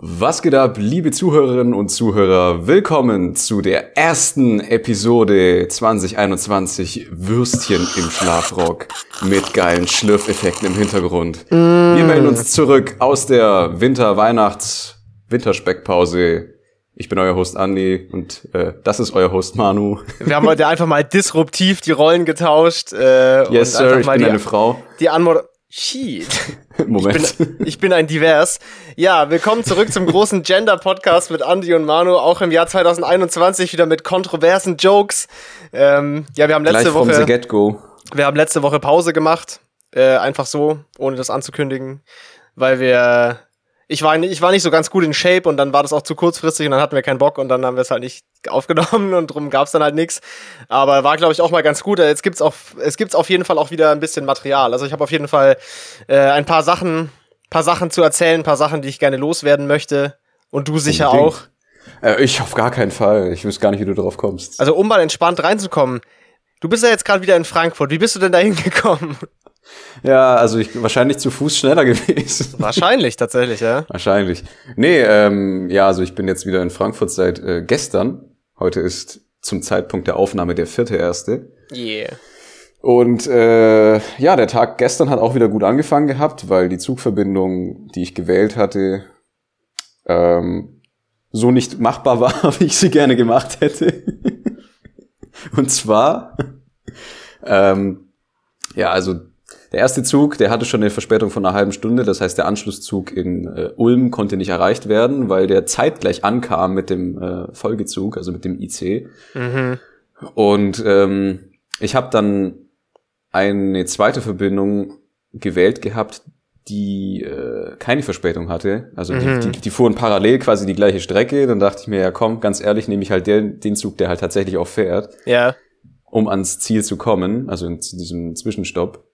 Was geht ab, liebe Zuhörerinnen und Zuhörer? Willkommen zu der ersten Episode 2021 Würstchen im Schlafrock mit geilen Schlürfeffekten im Hintergrund. Mm. Wir melden uns zurück aus der Winter-Weihnachts- Winterspeckpause. Ich bin euer Host Andi und äh, das ist euer Host Manu. Wir haben heute einfach mal disruptiv die Rollen getauscht. Äh, yes, Sir, ich bin die, eine Frau. Die Anmod Shit. Moment. Ich bin, ich bin, ein Divers. Ja, willkommen zurück zum großen Gender-Podcast mit Andy und Manu, auch im Jahr 2021 wieder mit kontroversen Jokes. Ähm, ja, wir haben letzte Gleich Woche. The get -go. Wir haben letzte Woche Pause gemacht. Äh, einfach so, ohne das anzukündigen. Weil wir ich war, ich war nicht so ganz gut in Shape und dann war das auch zu kurzfristig und dann hatten wir keinen Bock und dann haben wir es halt nicht aufgenommen und drum gab es dann halt nichts. Aber war, glaube ich, auch mal ganz gut. Jetzt gibt's auch, es gibt's auf jeden Fall auch wieder ein bisschen Material. Also ich habe auf jeden Fall äh, ein paar Sachen, paar Sachen zu erzählen, ein paar Sachen, die ich gerne loswerden möchte. Und du sicher Unbedingt. auch. Äh, ich auf gar keinen Fall. Ich wüsste gar nicht, wie du darauf kommst. Also um mal entspannt reinzukommen. Du bist ja jetzt gerade wieder in Frankfurt. Wie bist du denn da hingekommen? Ja, also ich bin wahrscheinlich zu Fuß schneller gewesen. Wahrscheinlich, tatsächlich, ja. Wahrscheinlich. Nee, ähm, ja, also ich bin jetzt wieder in Frankfurt seit äh, gestern. Heute ist zum Zeitpunkt der Aufnahme der vierte erste. Yeah. Und äh, ja, der Tag gestern hat auch wieder gut angefangen gehabt, weil die Zugverbindung, die ich gewählt hatte, ähm, so nicht machbar war, wie ich sie gerne gemacht hätte. Und zwar, ähm, ja, also der erste Zug, der hatte schon eine Verspätung von einer halben Stunde. Das heißt, der Anschlusszug in äh, Ulm konnte nicht erreicht werden, weil der zeitgleich ankam mit dem äh, Folgezug, also mit dem IC. Mhm. Und ähm, ich habe dann eine zweite Verbindung gewählt gehabt, die äh, keine Verspätung hatte. Also mhm. die, die, die fuhren parallel quasi die gleiche Strecke. Dann dachte ich mir, ja komm, ganz ehrlich, nehme ich halt den, den Zug, der halt tatsächlich auch fährt. Ja. Um ans Ziel zu kommen, also in diesem Zwischenstopp.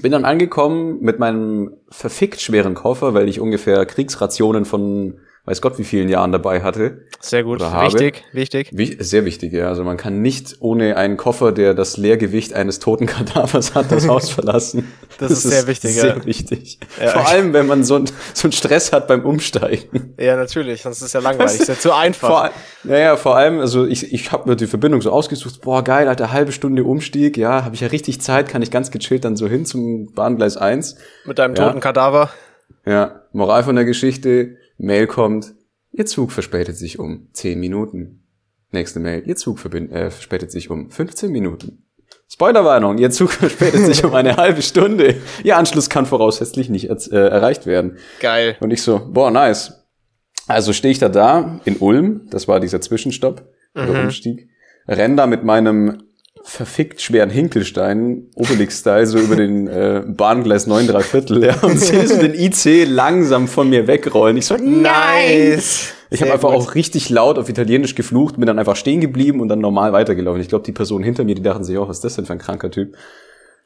Bin dann angekommen mit meinem verfickt schweren Koffer, weil ich ungefähr Kriegsrationen von weiß Gott wie vielen Jahren dabei hatte. Sehr gut, wichtig, wichtig. Wie, sehr wichtig, ja. Also man kann nicht ohne einen Koffer, der das Leergewicht eines toten Kadavers hat, das Haus verlassen. Das, das ist sehr wichtig, sehr ja. wichtig. Ja. Vor allem, wenn man so, ein, so einen Stress hat beim Umsteigen. Ja, natürlich, sonst ist es ja langweilig, ist ja zu einfach. Vor, naja, vor allem, also ich, ich habe mir die Verbindung so ausgesucht, boah, geil, alter, halbe Stunde Umstieg, ja, habe ich ja richtig Zeit, kann ich ganz gechillt dann so hin zum Bahngleis 1. Mit deinem toten ja. Kadaver. Ja, Moral von der Geschichte, Mail kommt, Ihr Zug verspätet sich um 10 Minuten. Nächste Mail, Ihr Zug äh, verspätet sich um 15 Minuten. Spoilerwarnung, Ihr Zug verspätet sich um eine halbe Stunde. Ihr Anschluss kann voraussichtlich nicht äh, erreicht werden. Geil. Und ich so, boah, nice. Also stehe ich da da in Ulm, das war dieser Zwischenstopp, mhm. der Umstieg, renn da mit meinem verfickt schweren Hinkelstein, Obelix-Style, so über den äh, Bahngleis 9 3 Viertel, ja, und sehe so den IC langsam von mir wegrollen. Ich so, nice! Ich habe einfach auch richtig laut auf Italienisch geflucht, bin dann einfach stehen geblieben und dann normal weitergelaufen. Ich glaube, die Personen hinter mir, die dachten sich, oh, was ist das denn für ein kranker Typ?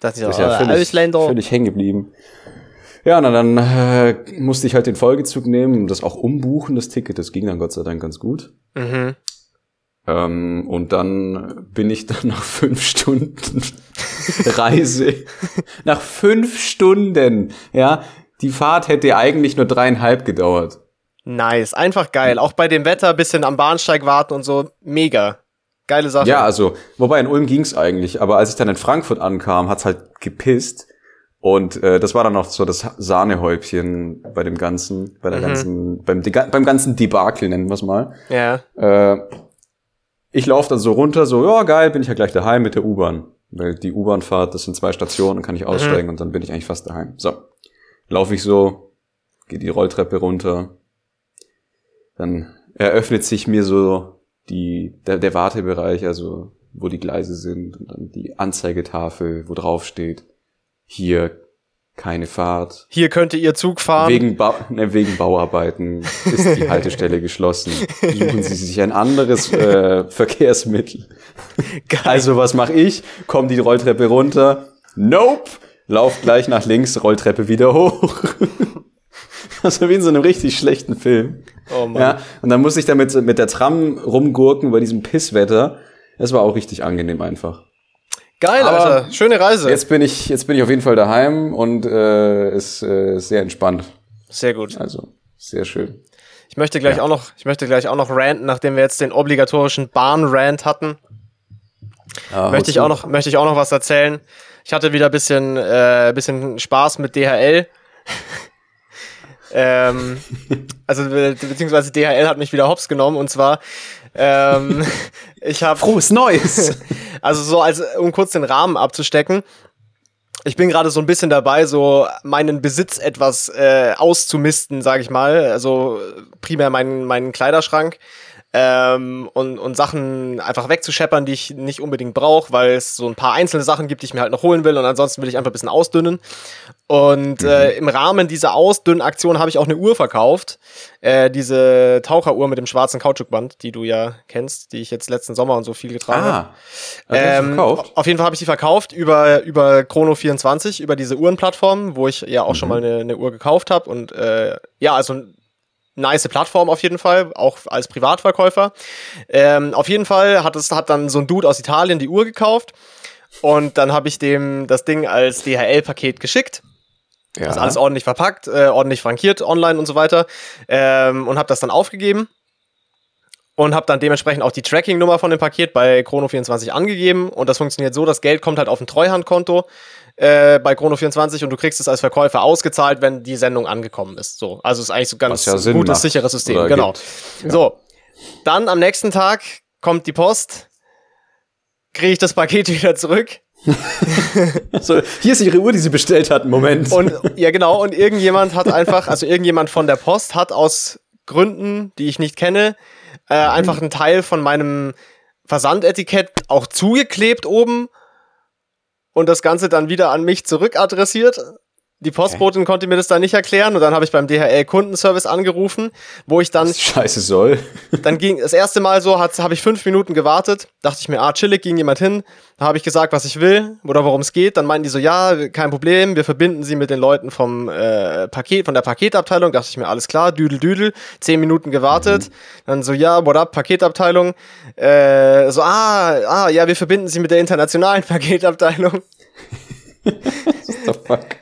Das ist ja, ja völlig, völlig hängen geblieben. Ja, na dann äh, musste ich halt den Folgezug nehmen und das auch umbuchen, das Ticket. Das ging dann Gott sei Dank ganz gut. Mhm. Ähm, und dann bin ich dann nach fünf Stunden Reise, nach fünf Stunden, ja, die Fahrt hätte eigentlich nur dreieinhalb gedauert. Nice, einfach geil. Auch bei dem Wetter bisschen am Bahnsteig warten und so, mega. Geile Sache. Ja, also, wobei in Ulm ging's eigentlich, aber als ich dann in Frankfurt ankam, hat's halt gepisst. Und äh, das war dann noch so das Sahnehäubchen bei dem ganzen, bei der mhm. ganzen, beim, beim ganzen Debakel, nennen wir's mal. Ja. Äh, ich laufe dann so runter, so, ja, geil, bin ich ja gleich daheim mit der U-Bahn. Weil die U-Bahn fahrt, das sind zwei Stationen, kann ich mhm. aussteigen mhm. und dann bin ich eigentlich fast daheim. So. Laufe ich so, gehe die Rolltreppe runter. Dann eröffnet sich mir so die, der, der Wartebereich, also wo die Gleise sind und dann die Anzeigetafel, wo drauf steht, hier keine Fahrt. Hier könnte Ihr Zug fahren. Wegen, ba ne, wegen Bauarbeiten ist die Haltestelle geschlossen. Suchen Sie sich ein anderes äh, Verkehrsmittel. Geil. Also was mache ich? Komm die Rolltreppe runter. Nope. Lauf gleich nach links, Rolltreppe wieder hoch. Also wie in so einem richtig schlechten Film. Oh Mann. Ja, und dann muss ich damit mit der Tram rumgurken bei diesem Pisswetter. Es war auch richtig angenehm einfach. Geil, Aber Alter. Schöne Reise. Jetzt bin ich, jetzt bin ich auf jeden Fall daheim und äh, ist äh, sehr entspannt. Sehr gut. Also Sehr schön. Ich möchte gleich Ja. auch noch, ich möchte gleich auch noch ranten, nachdem wir jetzt den obligatorischen Bahn-Rant hatten. Ah, möchte ich auch noch, möchte ich auch noch was erzählen. Ich hatte wieder ein bisschen, äh, bisschen Spaß mit DHL. ähm, also be beziehungsweise DHL hat mich wieder hops genommen und zwar ähm, ich habe Frohes Neues! also so als um kurz den Rahmen abzustecken. Ich bin gerade so ein bisschen dabei, so meinen Besitz etwas äh, auszumisten, sage ich mal. Also primär meinen, meinen Kleiderschrank ähm, und, und Sachen einfach wegzuscheppern, die ich nicht unbedingt brauche, weil es so ein paar einzelne Sachen gibt, die ich mir halt noch holen will und ansonsten will ich einfach ein bisschen ausdünnen. Und äh, im Rahmen dieser Ausdünnaktion habe ich auch eine Uhr verkauft. Äh, diese Taucheruhr mit dem schwarzen Kautschukband, die du ja kennst, die ich jetzt letzten Sommer und so viel getragen habe. ah, du Ähm, verkauft? Auf jeden Fall habe ich die verkauft über, über Chrono24, über diese Uhrenplattform, wo ich ja auch schon mal eine, eine Uhr gekauft habe. Und äh, ja, also nice Plattform auf jeden Fall, auch als Privatverkäufer. Ähm, auf jeden Fall hat es hat dann so ein Dude aus Italien die Uhr gekauft. Und dann habe ich dem das Ding als DHL-Paket geschickt. Ja. Das ist alles ordentlich verpackt, äh, ordentlich frankiert online und so weiter. Ähm, und habe das dann aufgegeben. Und habe dann dementsprechend auch die Tracking-Nummer von dem Paket bei Chrono24 angegeben. Und das funktioniert so, das Geld kommt halt auf ein Treuhandkonto äh, bei Chrono24 und du kriegst es als Verkäufer ausgezahlt, wenn die Sendung angekommen ist. So, also ist eigentlich so ganz ja gutes, macht sicheres System. oder Genau. gibt. So, dann am nächsten Tag kommt die Post, kriege ich das Paket wieder zurück so, hier ist ihre Uhr, die sie bestellt hat. Moment. Und ja, genau, und irgendjemand hat einfach, also irgendjemand von der Post hat aus Gründen, die ich nicht kenne, äh, einfach einen Teil von meinem Versandetikett auch zugeklebt oben und das Ganze dann wieder an mich zurückadressiert. Die Postbotin konnte mir das dann nicht erklären und dann habe ich beim DHL Kundenservice angerufen, wo ich dann Scheiße soll. dann ging das erste Mal so, habe ich fünf Minuten gewartet, dachte ich mir, ah, chillig, ging jemand hin, da habe ich gesagt, was ich will oder worum es geht. Dann meinten die so, ja, kein Problem, wir verbinden sie mit den Leuten vom äh, Paket, von der Paketabteilung. Dachte ich mir, alles klar, düdel, düdel. Zehn Minuten gewartet. Dann so, ja, what up, Paketabteilung. Äh, so, ah, ah, ja, wir verbinden sie mit der internationalen Paketabteilung.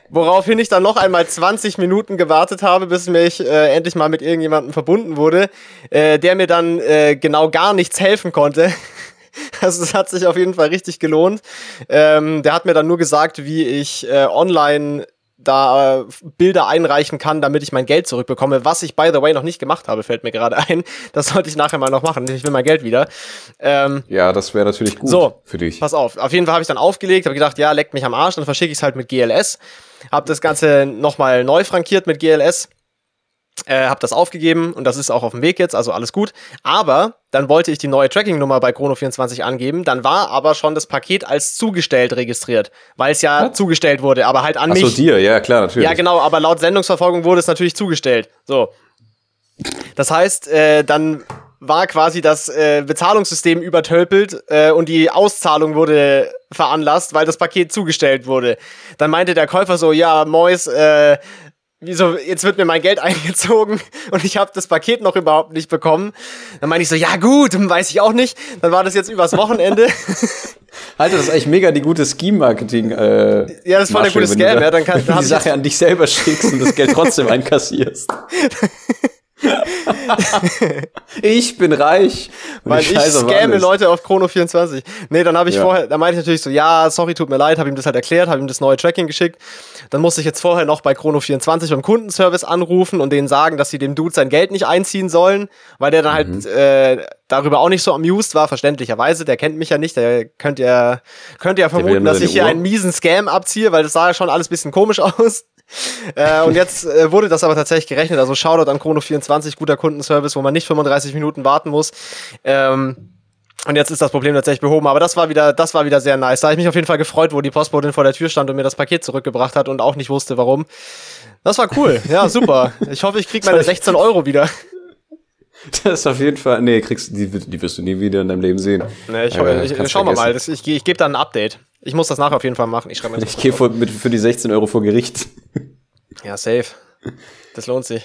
Woraufhin ich dann noch einmal 20 Minuten gewartet habe, bis mich äh, endlich mal mit irgendjemandem verbunden wurde, äh, der mir dann äh, genau gar nichts helfen konnte. Also es hat sich auf jeden Fall richtig gelohnt. Ähm, der hat mir dann nur gesagt, wie ich äh, online da äh, Bilder einreichen kann, damit ich mein Geld zurückbekomme, was ich by the way noch nicht gemacht habe, fällt mir gerade ein. Das sollte ich nachher mal noch machen. Ich will mein Geld wieder. Ähm, Ja, das wäre natürlich gut So, für dich. Pass auf, auf jeden Fall habe ich dann aufgelegt, habe gedacht, ja, leckt mich am Arsch, dann verschicke ich es halt mit GLS. Habe das Ganze nochmal neu frankiert mit GLS. Äh, habe das aufgegeben und das ist auch auf dem Weg jetzt, also alles gut. Aber dann wollte ich die neue Tracking-Nummer bei Chrono24 angeben. Dann war aber schon das Paket als zugestellt registriert, weil es ja Was? zugestellt wurde, aber halt an Achso, mich. dir, ja, klar, natürlich. Ja, genau, aber laut Sendungsverfolgung wurde es natürlich zugestellt. So. Das heißt, äh, dann war quasi das äh, Bezahlungssystem übertölpelt äh, und die Auszahlung wurde veranlasst, weil das Paket zugestellt wurde. Dann meinte der Käufer so, ja, Mois, äh, wieso, jetzt wird mir mein Geld eingezogen und ich habe das Paket noch überhaupt nicht bekommen. Dann meinte ich so, ja gut, weiß ich auch nicht. Dann war das jetzt übers Wochenende. Alter, das ist eigentlich mega die gute Scheme-Marketing. Äh, Ja, das voll der gute Scam, da- ja, dann kann- wenn du die Sache an dich selber schickst und das Geld trotzdem einkassierst. ich bin reich. Weil ich scamme. Leute auf Chrono24. Nee, dann habe ich Ja. vorher, da meinte ich natürlich so, ja, sorry, tut mir leid, habe ihm das halt erklärt, habe ihm das neue Tracking geschickt. Dann musste ich jetzt vorher noch bei Chrono24 beim Kundenservice anrufen und denen sagen, dass sie dem Dude sein Geld nicht einziehen sollen, weil der dann halt Mhm. äh, darüber auch nicht so amused war, verständlicherweise. Der kennt mich ja nicht, der könnte ja, könnte ja vermuten, dass ich hier Uhr. einen miesen Scam abziehe, weil das sah ja schon alles bisschen komisch aus. äh, und jetzt äh, wurde das aber tatsächlich gerechnet. Also Shoutout an Chrono24, guter Kundenservice, wo man nicht 35 Minuten warten muss. Ähm, und jetzt ist das Problem tatsächlich behoben. Aber das war wieder, das war wieder sehr nice. Da habe ich mich auf jeden Fall gefreut, wo die Postbotin vor der Tür stand und mir das Paket zurückgebracht hat und auch nicht wusste, warum. Das war cool. Ja, super. Ich hoffe, ich krieg meine 16 Euro wieder. Das ist auf jeden Fall. Nee, kriegst, die, die wirst du nie wieder in deinem Leben sehen. Nee, ich, Äh, ich, schauen wir mal. vergessen. Das, ich ich gebe dann ein Update. Ich muss das nachher auf jeden Fall machen. Ich schreibe mir. Ich gehe mit- für die 16 Euro vor Gericht. Ja, safe. Das lohnt sich.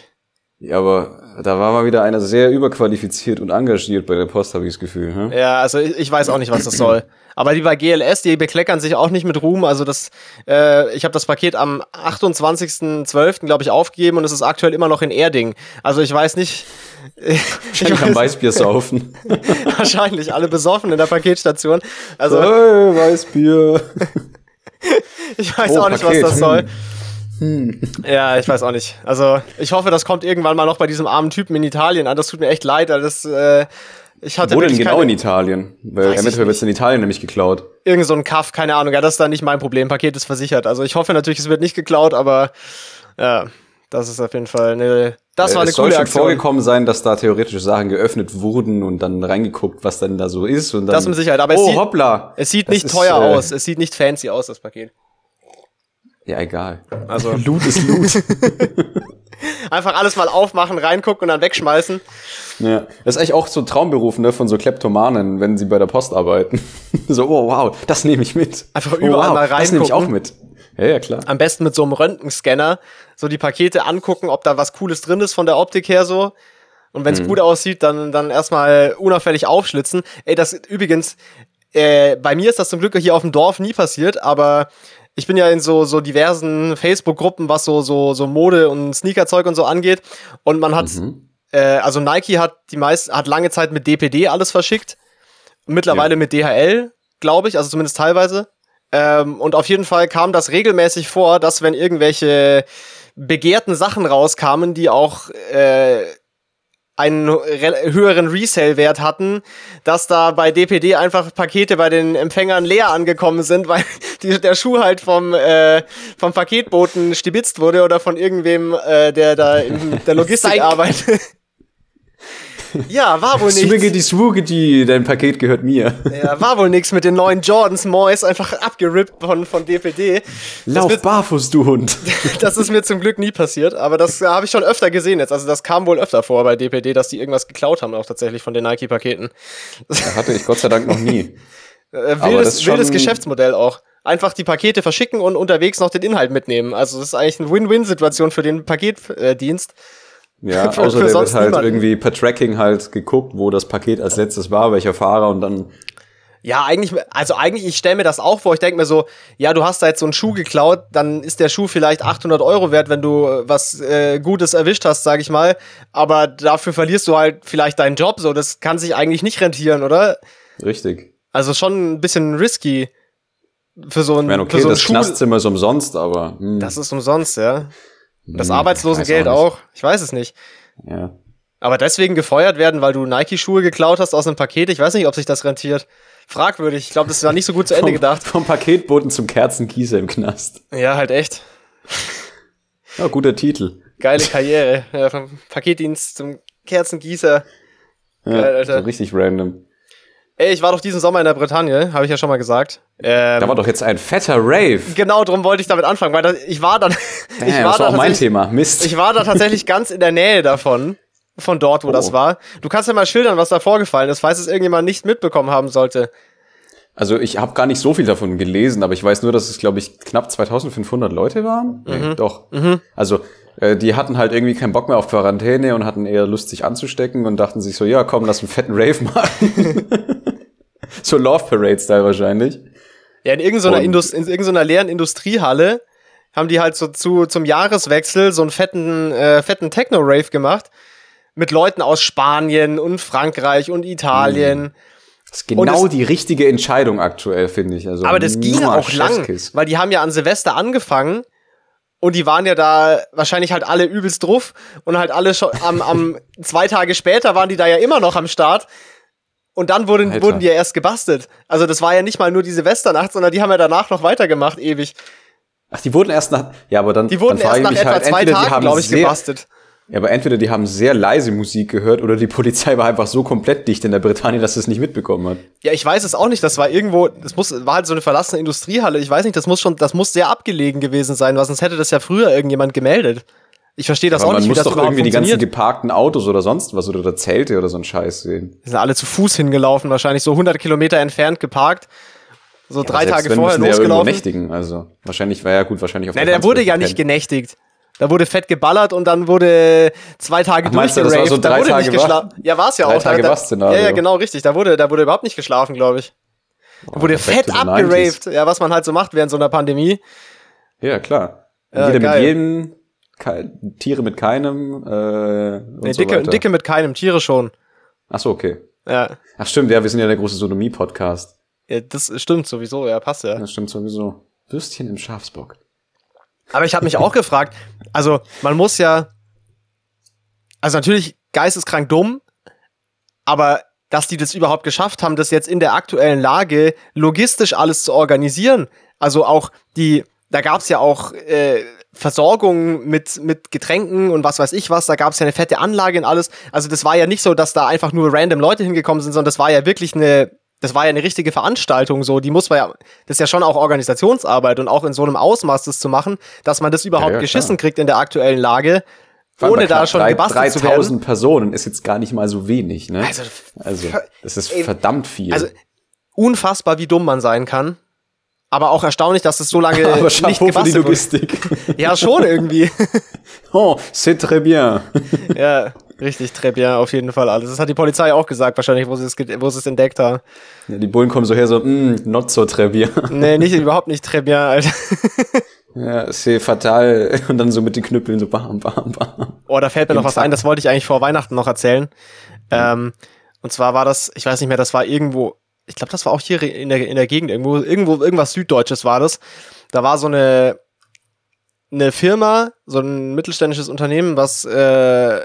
Ja, aber da war mal wieder einer sehr überqualifiziert und engagiert bei der Post, habe ich das Gefühl. Hm? Ja, also ich, ich weiß auch nicht, was das soll. Aber die bei GLS, die bekleckern sich auch nicht mit Ruhm. Also das, äh, ich habe das Paket am 28.12. glaube ich aufgegeben und es ist aktuell immer noch in Erding. Also ich weiß nicht. Ich kann Weißbier saufen. Wahrscheinlich alle besoffen in der Paketstation. Also hey, Weißbier. ich weiß oh, auch nicht, Paket. was das soll. Hm. Ja, ich weiß auch nicht. Also, ich hoffe, das kommt irgendwann mal noch bei diesem armen Typen in Italien an. Das tut mir echt leid, weil das, äh, ich hatte Wo denn genau keine, in Italien? Weil eventuell wird es in Italien nämlich geklaut. Irgend so ein Kaff, keine Ahnung. Ja, das ist dann nicht mein Problem. Paket ist versichert. Also, ich hoffe natürlich, es wird nicht geklaut, aber ja, das ist auf jeden Fall eine. Das war eine es coole soll schon Aktion. vorgekommen sein, dass da theoretische Sachen geöffnet wurden und dann reingeguckt, was denn da so ist. Und dann, das mit Sicherheit. Aber oh, es sieht, hoppla. Es sieht nicht teuer ist, äh, aus. Es sieht nicht fancy aus, das Paket. Ja, egal. Also Loot ist Loot. Einfach alles mal aufmachen, reingucken und dann wegschmeißen. Ja, das ist eigentlich auch so ein Traumberuf ne, von so Kleptomanen, wenn sie bei der Post arbeiten. so, oh wow, das nehme ich mit. Einfach überall oh, wow, mal reingucken. Das nehme ich auch mit. Ja, ja, klar. Am besten mit so einem Röntgenscanner so die Pakete angucken, ob da was Cooles drin ist von der Optik her so. Und wenn es mhm. gut aussieht, dann, dann erstmal unauffällig aufschlitzen. Ey, das übrigens, äh, bei mir ist das zum Glück hier auf dem Dorf nie passiert, aber ich bin ja in so, so diversen Facebook-Gruppen, was so, so, so Mode und Sneakerzeug und so angeht. Und man hat, mhm. äh, also Nike hat die meist, hat lange Zeit mit DPD alles verschickt. Mittlerweile ja. mit DHL, glaube ich, also zumindest teilweise. Ähm, und auf jeden Fall kam das regelmäßig vor, dass wenn irgendwelche begehrten Sachen rauskamen, die auch äh, einen höheren Resale-Wert hatten, dass da bei DPD einfach Pakete bei den Empfängern leer angekommen sind, weil die, der Schuh halt vom, äh, vom Paketboten stibitzt wurde oder von irgendwem, äh, der da in der Logistik arbeitet. Ja, war wohl nichts. Swiggity Swoogity, dein Paket gehört mir. Ja, war wohl nichts mit den neuen Jordans Mois, einfach abgerippt von, von DPD. Lauf wird, barfuß, du Hund. das ist mir zum Glück nie passiert, aber das habe ich schon öfter gesehen jetzt. Also das kam wohl öfter vor bei DPD, dass die irgendwas geklaut haben, auch tatsächlich von den Nike-Paketen. Hatte ich Gott sei Dank noch nie. Äh, wildes, wildes Geschäftsmodell auch. Einfach die Pakete verschicken und unterwegs noch den Inhalt mitnehmen. Also das ist eigentlich eine Win-Win-Situation für den Paketdienst. Äh, ja, für, außer für der wird halt niemanden. irgendwie per Tracking halt geguckt, wo das Paket als letztes war, welcher Fahrer und dann. Ja, eigentlich, also eigentlich, ich stelle mir das auch vor. Ich denke mir so, ja, du hast da jetzt so einen Schuh geklaut, dann ist der Schuh vielleicht 800 Euro wert, wenn du äh, was äh, Gutes erwischt hast, sag ich mal. Aber dafür verlierst du halt vielleicht deinen Job. So, das kann sich eigentlich nicht rentieren, oder? Richtig. Also schon ein bisschen risky für so ein. Ich meine, okay, so das Schuh Knastzimmer ist umsonst, aber. Hm. Das ist umsonst, ja. Das hm, Arbeitslosengeld auch, auch. Ich weiß es nicht. Ja. Aber deswegen gefeuert werden, weil du Nike-Schuhe geklaut hast aus einem Paket, ich weiß nicht, ob sich das rentiert. Fragwürdig. Ich glaube, das war nicht so gut zu Ende vom, gedacht. Vom Paketboten zum Kerzengießer im Knast. Ja, halt echt. Ja, guter Titel. Geile Karriere. Ja, vom Paketdienst zum Kerzengießer. Geil, ja, Alter. So richtig random. Ey, ich war doch diesen Sommer in der Bretagne, habe ich ja schon mal gesagt. Ähm, da war doch jetzt ein fetter Rave. Genau, darum wollte ich damit anfangen, weil da, ich war dann. Damn, ich war das war da auch mein Thema. Mist. Ich war da tatsächlich ganz in der Nähe davon, von dort, wo oh. das war. Du kannst ja mal schildern, was da vorgefallen ist, falls es irgendjemand nicht mitbekommen haben sollte. Also ich habe gar nicht so viel davon gelesen, aber ich weiß nur, dass es, glaube ich, knapp 2500 Leute waren. Mhm. Nee, doch. Mhm. Also äh, die hatten halt irgendwie keinen Bock mehr auf Quarantäne und hatten eher Lust, sich anzustecken und dachten sich so, ja, komm, lass einen fetten Rave machen. so Love Parade-Style wahrscheinlich. Ja, in irgendeiner, Indust in irgendeiner leeren Industriehalle haben die halt so zu, zum Jahreswechsel so einen fetten, äh, fetten Techno-Rave gemacht. Mit Leuten aus Spanien und Frankreich und Italien. Mhm. Das ist genau es, die richtige Entscheidung aktuell, finde ich. Also aber das ging auch lang, weil die haben ja an Silvester angefangen und die waren ja da wahrscheinlich halt alle übelst drauf und halt alle schon am, am zwei Tage später waren die da ja immer noch am Start. Und dann wurden, wurden die ja erst gebastelt. Also das war ja nicht mal nur die Silvesternacht, sondern die haben ja danach noch weitergemacht, ewig. Ach, die wurden erst nach, ja, aber dann, die wurden dann erst nach etwa halt, zwei Tagen, glaube ich, sehr, gebastelt. Ja, aber entweder die haben sehr leise Musik gehört oder die Polizei war einfach so komplett dicht in der Bretagne, dass sie es nicht mitbekommen hat. Ja, ich weiß es auch nicht. Das war irgendwo, das muss, war halt so eine verlassene Industriehalle. Ich weiß nicht, das muss schon, das muss sehr abgelegen gewesen sein, weil sonst hätte das ja früher irgendjemand gemeldet. Ich verstehe das aber auch nicht, wie das doch irgendwie die ganzen geparkten Autos oder sonst was oder Zelte oder so ein Scheiß sehen. Die sind alle zu Fuß hingelaufen, wahrscheinlich so 100 Kilometer entfernt geparkt. So ja, drei Tage vorher losgelaufen. Ja nächtigen, also wahrscheinlich war ja gut, wahrscheinlich auf Nein, der, der wurde ja nicht genächtigt. Da wurde fett geballert und dann wurde zwei Tage Ach, meinst du, das war so da wurde Tage nicht geschlafen. Ja, war es ja Drei auch. Tage da, da, ja, ja, genau, richtig. Da wurde, da wurde überhaupt nicht geschlafen, glaube ich. Da wurde Back fett abgeraved. Ja, was man halt so macht während so einer Pandemie. Ja, klar. Ja, Jeder geil. mit jedem, kei- Tiere mit keinem, äh, und Nee, so dicke, weiter. dicke mit keinem, Tiere schon. Ach so, okay. Ja. Ach stimmt, ja, wir sind ja der große Sodomie-Podcast. ja, das stimmt sowieso, ja, passt ja. Das stimmt sowieso. Würstchen im Schafsbock. Aber ich habe mich auch gefragt, also man muss ja, also natürlich geisteskrank dumm, aber dass die das überhaupt geschafft haben, das jetzt in der aktuellen Lage logistisch alles zu organisieren. Also auch die, da gab es ja auch äh, Versorgung mit, mit Getränken und was weiß ich was, da gab es ja eine fette Anlage und alles. Also das war ja nicht so, dass da einfach nur random Leute hingekommen sind, sondern das war ja wirklich eine, das war ja eine richtige Veranstaltung so, die muss man ja, das ist ja schon auch Organisationsarbeit und auch in so einem Ausmaß das zu machen, dass man das überhaupt ja, geschissen klar. kriegt in der aktuellen Lage, ohne da schon drei- gebastelt zu werden. 3000 Personen ist jetzt gar nicht mal so wenig, ne? Also, Also, das ist ey, verdammt viel. Also unfassbar, wie dumm man sein kann. Aber auch erstaunlich, dass es so lange Aber nicht Chapeau für die gebastelt wurde. Logistik. Ja, schon irgendwie. oh, c'est très bien. ja, richtig très bien, auf jeden Fall alles. Das hat die Polizei auch gesagt, wahrscheinlich, wo sie es, wo sie es entdeckt haben. Ja, die Bullen kommen so her, so, mm, not so très bien. Nee, nicht, überhaupt nicht très bien, Alter. Ja, c'est fatal. Und dann so mit den Knüppeln so bam, bam, bam. Oh, da fällt mir noch Im was Takt. ein, das wollte ich eigentlich vor Weihnachten noch erzählen. Ähm, und zwar war das, ich weiß nicht mehr, das war irgendwo, ich glaube, das war auch hier in der, in der Gegend, irgendwo, irgendwo, irgendwas Süddeutsches war das. Da war so eine, eine Firma, so ein mittelständisches Unternehmen, was äh,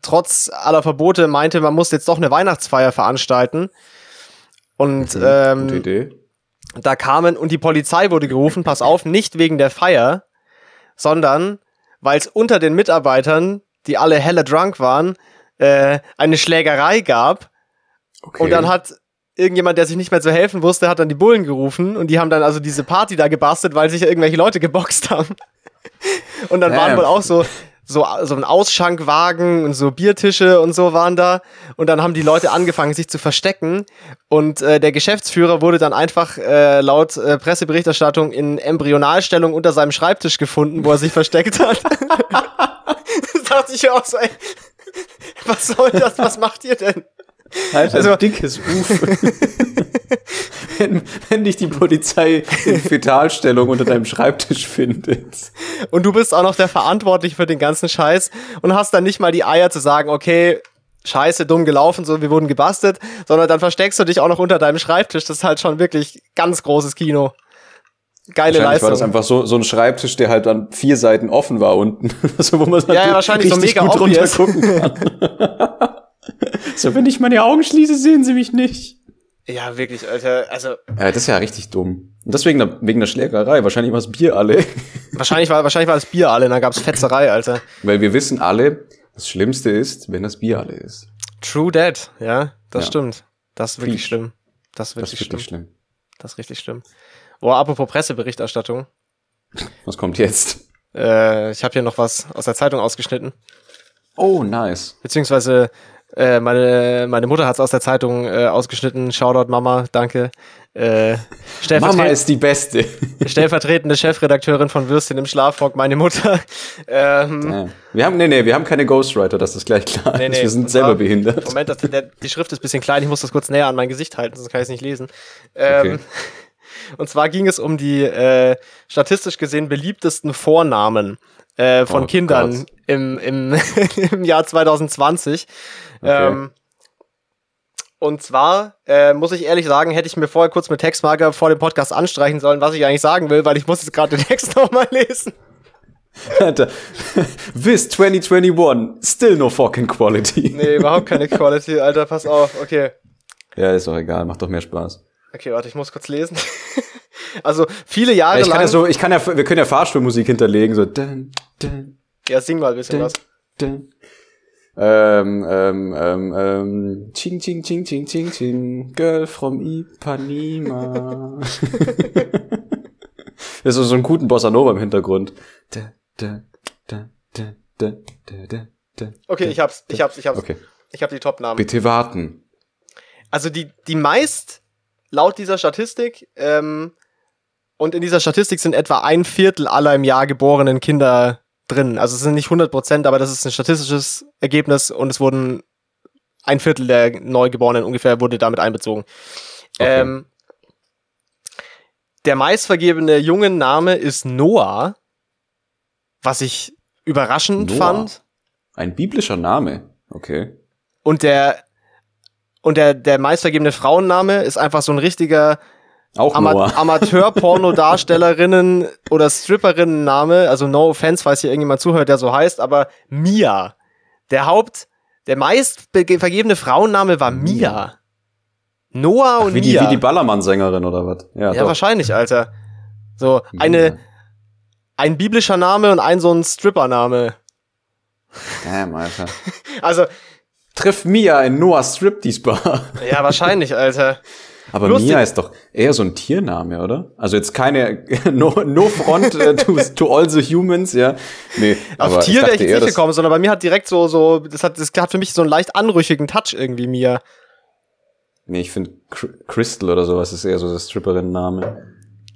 trotz aller Verbote meinte, man muss jetzt doch eine Weihnachtsfeier veranstalten. Und Gute ähm, Idee. da kamen und die Polizei wurde gerufen, pass auf, nicht wegen der Feier, sondern weil es unter den Mitarbeitern, die alle helle drunk waren, äh, eine Schlägerei gab. Okay. Und dann hat irgendjemand, der sich nicht mehr zu helfen wusste, hat dann die Bullen gerufen und die haben dann also diese Party da gebastelt, weil sich irgendwelche Leute geboxt haben. Und dann waren wohl auch so, so, so ein Ausschankwagen und so Biertische und so waren da. Und dann haben die Leute angefangen, sich zu verstecken. Und äh, der Geschäftsführer wurde dann einfach äh, laut äh, Presseberichterstattung in Embryonalstellung unter seinem Schreibtisch gefunden, wo er sich versteckt hat. das dachte ich auch so, ey, was soll das? Was macht ihr denn? Alter, also- dickes Uf. wenn, wenn dich die Polizei in Fetalstellung unter deinem Schreibtisch findet. Und du bist auch noch der Verantwortliche für den ganzen Scheiß und hast dann nicht mal die Eier zu sagen, okay, scheiße, dumm gelaufen, so, wir wurden gebastelt, sondern dann versteckst du dich auch noch unter deinem Schreibtisch. Das ist halt schon wirklich ganz großes Kino. Geile Wahrscheinlich war das Leistung. einfach so, so ein Schreibtisch, der halt an vier Seiten offen war unten. so, wo man Ja, ja, wahrscheinlich so mega gut obvious. runter gucken kann. so, wenn ich meine Augen schließe, sehen sie mich nicht. Ja, wirklich, Alter. Also, Ja, das ist ja richtig dumm. Und deswegen wegen der Schlägerei. Wahrscheinlich war das Bier alle. wahrscheinlich war, wahrscheinlich war das Bier alle, und dann gab's Fetzerei, Alter. Weil wir wissen alle, das Schlimmste ist, wenn das Bier alle ist. True Dead, ja, das Ja. stimmt. Das ist wirklich Preach. schlimm. Das ist Das wirklich ist wirklich schlimm. schlimm. Das ist richtig schlimm. Boah, apropos Presseberichterstattung. Was kommt jetzt? Äh, ich habe hier noch was aus der Zeitung ausgeschnitten. Oh, nice. Beziehungsweise äh, meine, meine Mutter hat es aus der Zeitung äh, ausgeschnitten. Shoutout Mama, danke. Äh, Mama ist die Beste. stellvertretende Chefredakteurin von Würstchen im Schlafrock, meine Mutter. Ähm, Ja. Wir haben, nee, nee, wir haben keine Ghostwriter, das ist gleich klar. Nee, nee, wir sind selber zwar- behindert. Moment, das, der, die Schrift ist ein bisschen klein, ich muss das kurz näher an mein Gesicht halten, sonst kann ich es nicht lesen. Ähm, Okay. Und zwar ging es um die äh, statistisch gesehen beliebtesten Vornamen äh, von Oh Kindern Gott. im, im, im Jahr 2020. Okay. Ähm, und zwar, äh, muss ich ehrlich sagen, hätte ich mir vorher kurz mit Textmarker vor dem Podcast anstreichen sollen, was ich eigentlich sagen will, weil ich muss jetzt gerade den Text nochmal lesen. Alter. This 2021, still no fucking quality. Nee, überhaupt keine Quality, Alter, pass auf. Okay. Ja, ist doch egal, macht doch mehr Spaß. Okay, warte, ich muss kurz lesen. also viele Jahre Ich kann lang. ja so, ich kann ja, wir können ja Fahrstuhlmusik hinterlegen, so. Dun, dun, ja, sing mal ein bisschen dun, was. dun. Ähm, ähm, ähm, ähm, ching, ching, ching, ching, ching, ching, girl from Ipanema. das ist so einen guten Bossa Nova im Hintergrund. Da, da, da, da, da, da, da, da, Okay, ich hab's, ich hab's, ich hab's. Okay. Ich hab die Top-Namen. Bitte warten. Also die, die meist laut dieser Statistik, ähm, und in dieser Statistik sind etwa ein Viertel aller im Jahr geborenen Kinder drin. Also es sind nicht 100 Prozent, aber das ist ein statistisches Ergebnis und es wurden ein Viertel der Neugeborenen ungefähr wurde damit einbezogen. Okay. Ähm, der meistvergebene jungen Name ist Noah, was ich überraschend Noah. fand. Ein biblischer Name. Okay. Und der und der, der meistvergebene Frauenname ist einfach so ein richtiger Auch Ama. Amateur-Pornodarstellerinnen oder Stripperinnen-Name. Also no offense, falls hier irgendjemand zuhört, der so heißt, aber Mia. Der Haupt, der meist vergebene Frauenname war Mia. Noah und wie, die, Mia. wie die Ballermann-Sängerin oder was? Ja, ja, wahrscheinlich, Alter. So, eine, ein biblischer Name und ein so ein Stripper-Name. Damn, Alter. Also, Triff Mia in Noah Striptease Bar. ja, wahrscheinlich, Alter. Aber Lustig. Mia ist doch eher so ein Tiername, oder? Also jetzt keine no, no front äh, to, to all the humans, ja. Nee, Auf aber Tier wäre ich jetzt nicht gekommen, sondern bei mir hat direkt so, so, das hat, das hat für mich so einen leicht anrüchigen Touch irgendwie, Mia. Nee, ich finde Cr- Crystal oder sowas ist eher so das Stripperinnen-Name.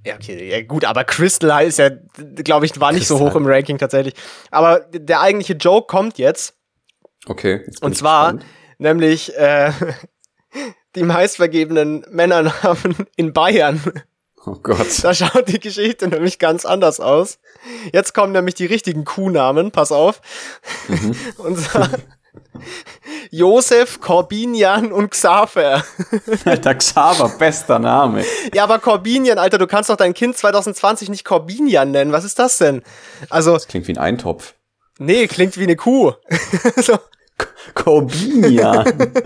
Ja, okay, ja, gut, aber Crystal ist ja, glaube ich, war nicht so Crystal. hoch im Ranking tatsächlich. Aber der eigentliche Joke kommt jetzt, Okay. jetzt und zwar, gespannt. nämlich, äh, die meistvergebenen Männernamen in Bayern. Oh Gott. Da schaut die Geschichte nämlich ganz anders aus. Jetzt kommen nämlich die richtigen Kuhnamen, pass auf. Mhm. Und zwar Josef, Corbinian und Xaver. Alter Xaver, bester Name. Ja, aber Corbinian, Alter, du kannst doch dein Kind 2020 nicht Corbinian nennen. Was ist das denn? Also, Das klingt wie ein Eintopf. nee, klingt wie eine Kuh. so. Corbinian.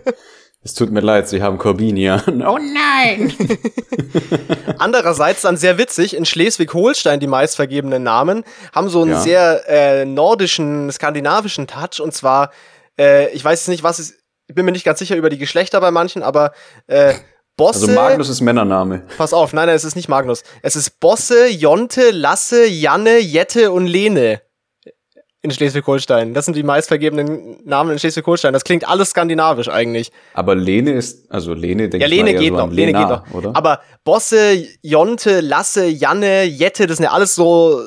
es tut mir leid, Sie haben Corbinian. Oh nein. Andererseits dann sehr witzig, in Schleswig-Holstein die meistvergebenen Namen haben so einen Ja. sehr äh, nordischen, skandinavischen Touch und zwar, äh, ich weiß jetzt nicht, was ist, ich bin mir nicht ganz sicher über die Geschlechter bei manchen, aber äh, Bosse, Also Magnus ist Männername. pass auf, nein, nein, es ist nicht Magnus. Es ist Bosse, Jonte, Lasse, Janne, Jette und Lene in Schleswig-Holstein. Das sind die meistvergebenen Namen in Schleswig-Holstein. Das klingt alles skandinavisch eigentlich. Aber Lene ist, also Lene denke Ja, ich Lene mal geht so noch, Lene Lena, geht noch. oder? Aber Bosse, Jonte, Lasse, Janne, Jette, das sind ja alles so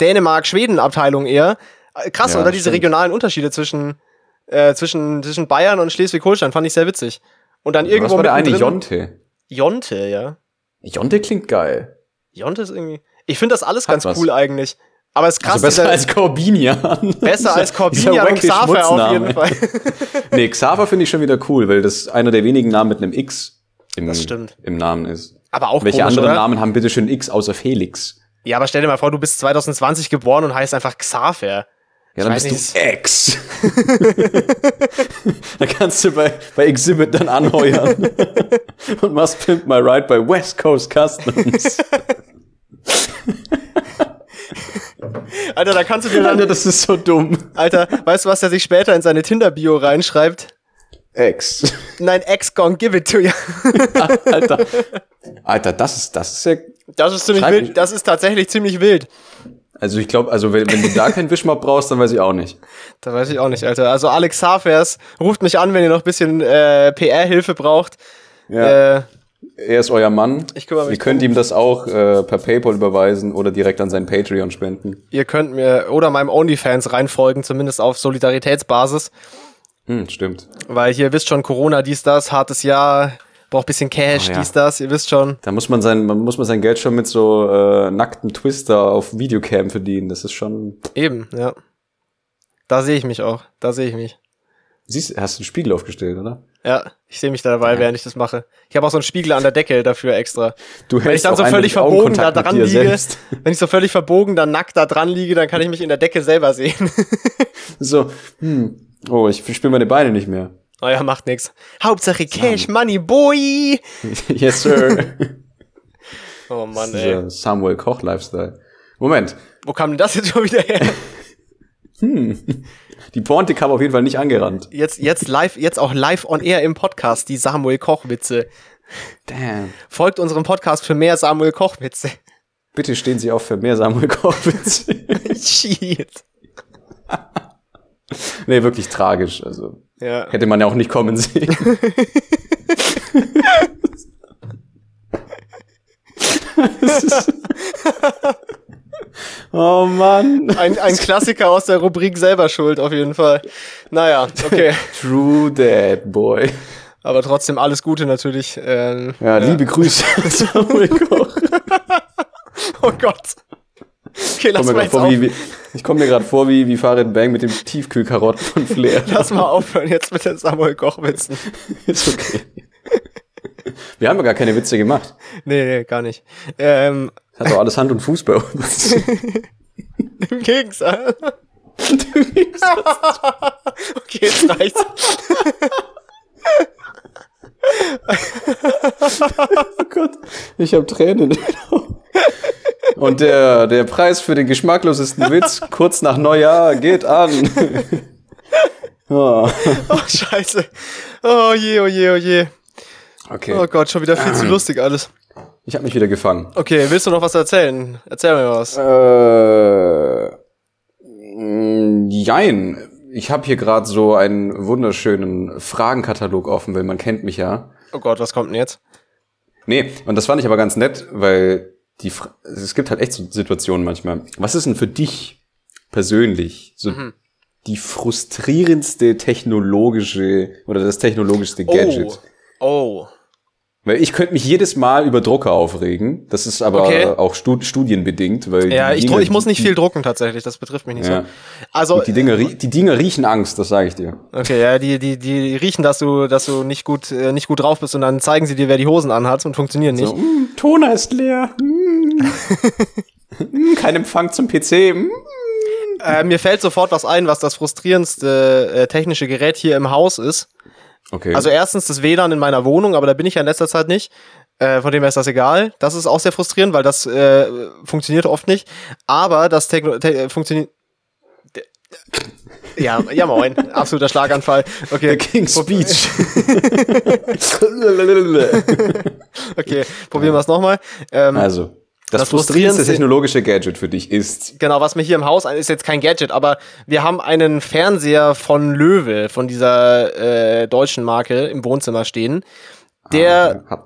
Dänemark-Schweden-Abteilungen eher. Äh, Krass, Ja, oder diese stimmt. regionalen Unterschiede zwischen, äh, zwischen, zwischen Bayern und Schleswig-Holstein fand ich sehr witzig. Und dann irgendwo Was war der eine? Jonte. Jonte, ja. Jonte klingt geil. Jonte ist irgendwie. Ich finde das alles Hat ganz was. cool eigentlich. Aber es ist krass, also besser dieser- als Corbinian. besser als Corbinian und Xaver auf jeden Fall. Nee, Xaver finde ich schon wieder cool, weil das einer der wenigen Namen mit einem X im, Das stimmt. im Namen ist. Aber auch Welche komisch, anderen oder? Namen haben bitte schön X außer Felix? Ja, aber stell dir mal vor, du bist 2020 geboren und heißt einfach Xaver. Ja, dann bist nicht. du X. da kannst du bei, bei Exhibit dann anheuern und machst Pimp My Ride bei West Coast Customs. Alter, da kannst du dir dann Alter, das ist so dumm. Alter, weißt du, was er sich später in seine Tinder-Bio reinschreibt? X. Nein, ex gonna give it to you. Alter. Alter, das ist, das ist ja. Das ist ziemlich wild. Das ist tatsächlich ziemlich wild. Also ich glaube, also wenn, wenn du da keinen Wischmopp brauchst, dann weiß ich auch nicht. Da weiß ich auch nicht, Alter. Also Alex Hafers, ruft mich an, wenn ihr noch ein bisschen äh, PR-Hilfe braucht. Ja. Äh, Er ist euer Mann. Ich kümmere mich Ihr könnt ihm das auch äh, per PayPal überweisen oder direkt an sein Patreon spenden. ihr könnt mir oder meinem OnlyFans reinfolgen, zumindest auf Solidaritätsbasis. Hm, stimmt. Weil hier wisst schon, Corona, dies, das, hartes Jahr, braucht bisschen Cash, Oh ja. dies, das, ihr wisst schon. Da muss man sein, man muss man sein Geld schon mit so äh, nackten Twister auf Videocam verdienen. Das ist schon. Eben, ja. Da sehe ich mich auch. Da sehe ich mich. Siehst, hast du einen Spiegel aufgestellt, oder? Ja, ich sehe mich da dabei, während ich das mache. Ich habe auch so einen Spiegel an der Decke dafür extra. Du Wenn ich dann so völlig verbogen da dran liege, selbst. wenn ich so völlig verbogen da nackt da dran liege, dann kann ich mich in der Decke selber sehen. So, hm, oh, ich spüre meine Beine nicht mehr. naja, macht nix. Hauptsache Cash, Money, Boy. yes, sir. Oh Mann, ey. Samuel Koch Lifestyle. Moment, Wo kam denn das jetzt schon wieder her? Die Pointe kam auf jeden Fall nicht angerannt. Jetzt, jetzt live, jetzt auch live on air im Podcast, die Samuel Koch-Witze. Damn. Folgt unserem Podcast für mehr Samuel Koch-Witze. Bitte stehen Sie auf für mehr Samuel Koch Witze. Shit. nee, wirklich tragisch. Also Ja. hätte man ja auch nicht kommen sehen. Das ist- oh Mann. Ein, ein Klassiker aus der Rubrik selber schuld, auf jeden Fall. Naja, okay. True Dad Boy. Aber trotzdem alles Gute natürlich. Ähm, Ja, liebe Grüße. Samuel Koch. Oh Gott. Okay, Ich lass komme mal vor wie, wie, ich komm mir gerade vor wie, wie Farid Bang mit dem Tiefkühlkarotten von Flair. Lass mal aufhören jetzt mit den Samuel Koch-Witzen. Ist okay. Wir haben ja gar keine Witze gemacht. Nee, nee, gar nicht. Ähm, hat doch alles Hand und Fuß bei uns. Im Gegensatz. okay, jetzt reicht's. Oh Gott, ich habe Tränen. Und der, der Preis für den geschmacklosesten Witz kurz nach Neujahr geht an. Oh, Oh, scheiße. Oh je, oh je, oh je. okay, Oh Gott, schon wieder viel zu lustig alles. Ich habe mich wieder gefangen. Okay, willst du noch was erzählen? Erzähl mir was. Äh, mh, jein. Ich habe hier gerade so einen wunderschönen Fragenkatalog offen, weil man kennt mich ja. Oh Gott, was kommt denn jetzt? Nee, und das fand ich aber ganz nett, weil die Fra es gibt halt echt so Situationen manchmal. Was ist denn für dich persönlich so die frustrierendste technologische oder das technologischste Gadget? Oh. Oh. Weil ich könnte mich jedes Mal über Drucker aufregen. Das ist aber Okay. auch stu studienbedingt, weil Ja, die ich, Dinger, dru- ich muss nicht viel drucken tatsächlich, das betrifft mich nicht Ja. so. Also, Die Dinger, rie- die Dinger riechen Angst, das sage ich dir. okay, ja, die, die, die riechen, dass du, dass du nicht gut, äh, nicht gut drauf bist und dann zeigen sie dir, wer die Hosen anhat und funktionieren nicht. So, mm, Toner ist leer. Mm. Mm, Kein Empfang zum PC. Mm. Äh, mir fällt sofort was ein, was das frustrierendste äh, technische Gerät hier im Haus ist. Okay. Also erstens das WLAN in meiner Wohnung, aber da bin ich ja in letzter Zeit nicht. Äh, von dem her ist das egal. Das ist auch sehr frustrierend, weil das äh, funktioniert oft nicht. Aber das Techno te äh, funktioniert. Ja, ja moin. Absoluter Schlaganfall. Okay. der King's Speech. Okay, probieren wir es nochmal. Ähm, also, das, Das frustrierendste technologische Gadget für dich ist. Genau, was mir hier im Haus ein- ist jetzt kein Gadget, aber wir haben einen Fernseher von Löwe, von dieser äh, deutschen Marke im Wohnzimmer stehen, der Hat-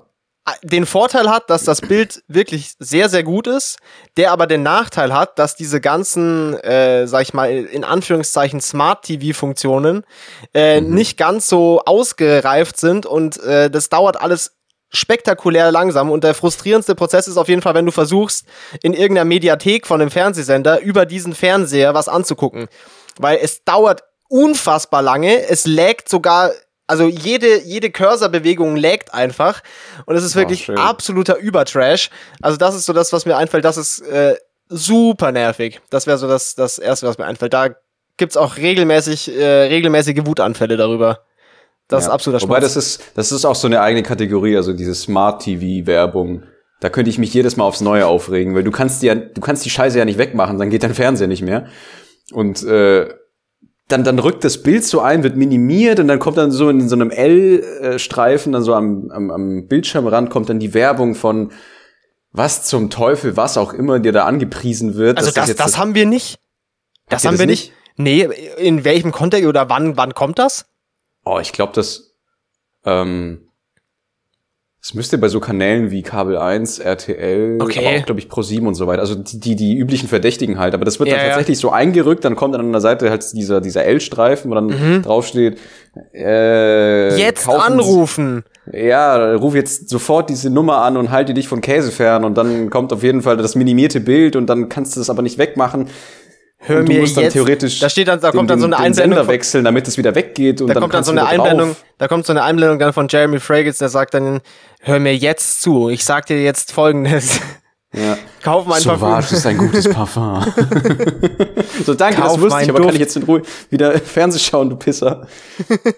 den Vorteil hat, dass das Bild wirklich sehr, sehr gut ist, der aber den Nachteil hat, dass diese ganzen, äh, sag ich mal, in Anführungszeichen Smart-TV-Funktionen äh, nicht ganz so ausgereift sind und äh, das dauert alles spektakulär langsam und der frustrierendste Prozess ist auf jeden Fall, wenn du versuchst, in irgendeiner Mediathek von einem Fernsehsender über diesen Fernseher was anzugucken. Weil es dauert unfassbar lange, es laggt sogar, also jede, jede Cursor-Bewegung laggt einfach und es ist Oh, wirklich schön. absoluter Übertrash. Also das ist so das, was mir einfällt, das ist äh, super nervig. Das wäre so das, das Erste, was mir einfällt. Da gibt's auch regelmäßig, äh, regelmäßige Wutanfälle darüber. Das ist ja. absoluter Wobei Schmutz. das ist, das ist auch so eine eigene Kategorie, also diese Smart TV Werbung. Da könnte ich mich jedes Mal aufs Neue aufregen, weil du kannst die ja, du kannst die Scheiße ja nicht wegmachen, dann geht dein Fernseher nicht mehr. Und äh, dann, dann rückt das Bild so ein, wird minimiert und dann kommt dann so in so einem L-Streifen, dann so am, am, am Bildschirmrand kommt dann die Werbung von was zum Teufel, was auch immer dir da angepriesen wird. Also das, jetzt das haben wir nicht. Das haben das wir nicht. Nee, in welchem Kontext oder wann, wann kommt das? Oh, ich glaube, das, ähm, es müsste bei so Kanälen wie Kabel 1, RTL, Okay. aber auch, glaube ich, Pro7 und so weiter, also die, die, die üblichen Verdächtigen halt, aber das wird Ja, dann ja. tatsächlich so eingerückt, dann kommt dann an der Seite halt dieser, dieser L-Streifen, wo dann draufsteht, äh, Mhm. Jetzt anrufen. Ja, ruf jetzt sofort diese Nummer an und halte dich von Käse fern und dann kommt auf jeden Fall das minimierte Bild und dann kannst du das aber nicht wegmachen. Hör und du mir musst dann jetzt. theoretisch da steht dann, da den, kommt dann so eine den, den Einblendung. Sender wechseln, damit es wieder weggeht und da dann kommt dann so eine. Einblendung. Da kommt so eine Einblendung dann von Jeremy Fragrance, der sagt dann, hör mir jetzt zu. Ich sag dir jetzt Folgendes. Ja. Kauf mein Parfüm. Sauvage ist ein gutes Parfum. so, danke, Kauf das wusste ich, aber kann Duft. ich jetzt in Ruhe wieder Fernseh schauen, du Pisser.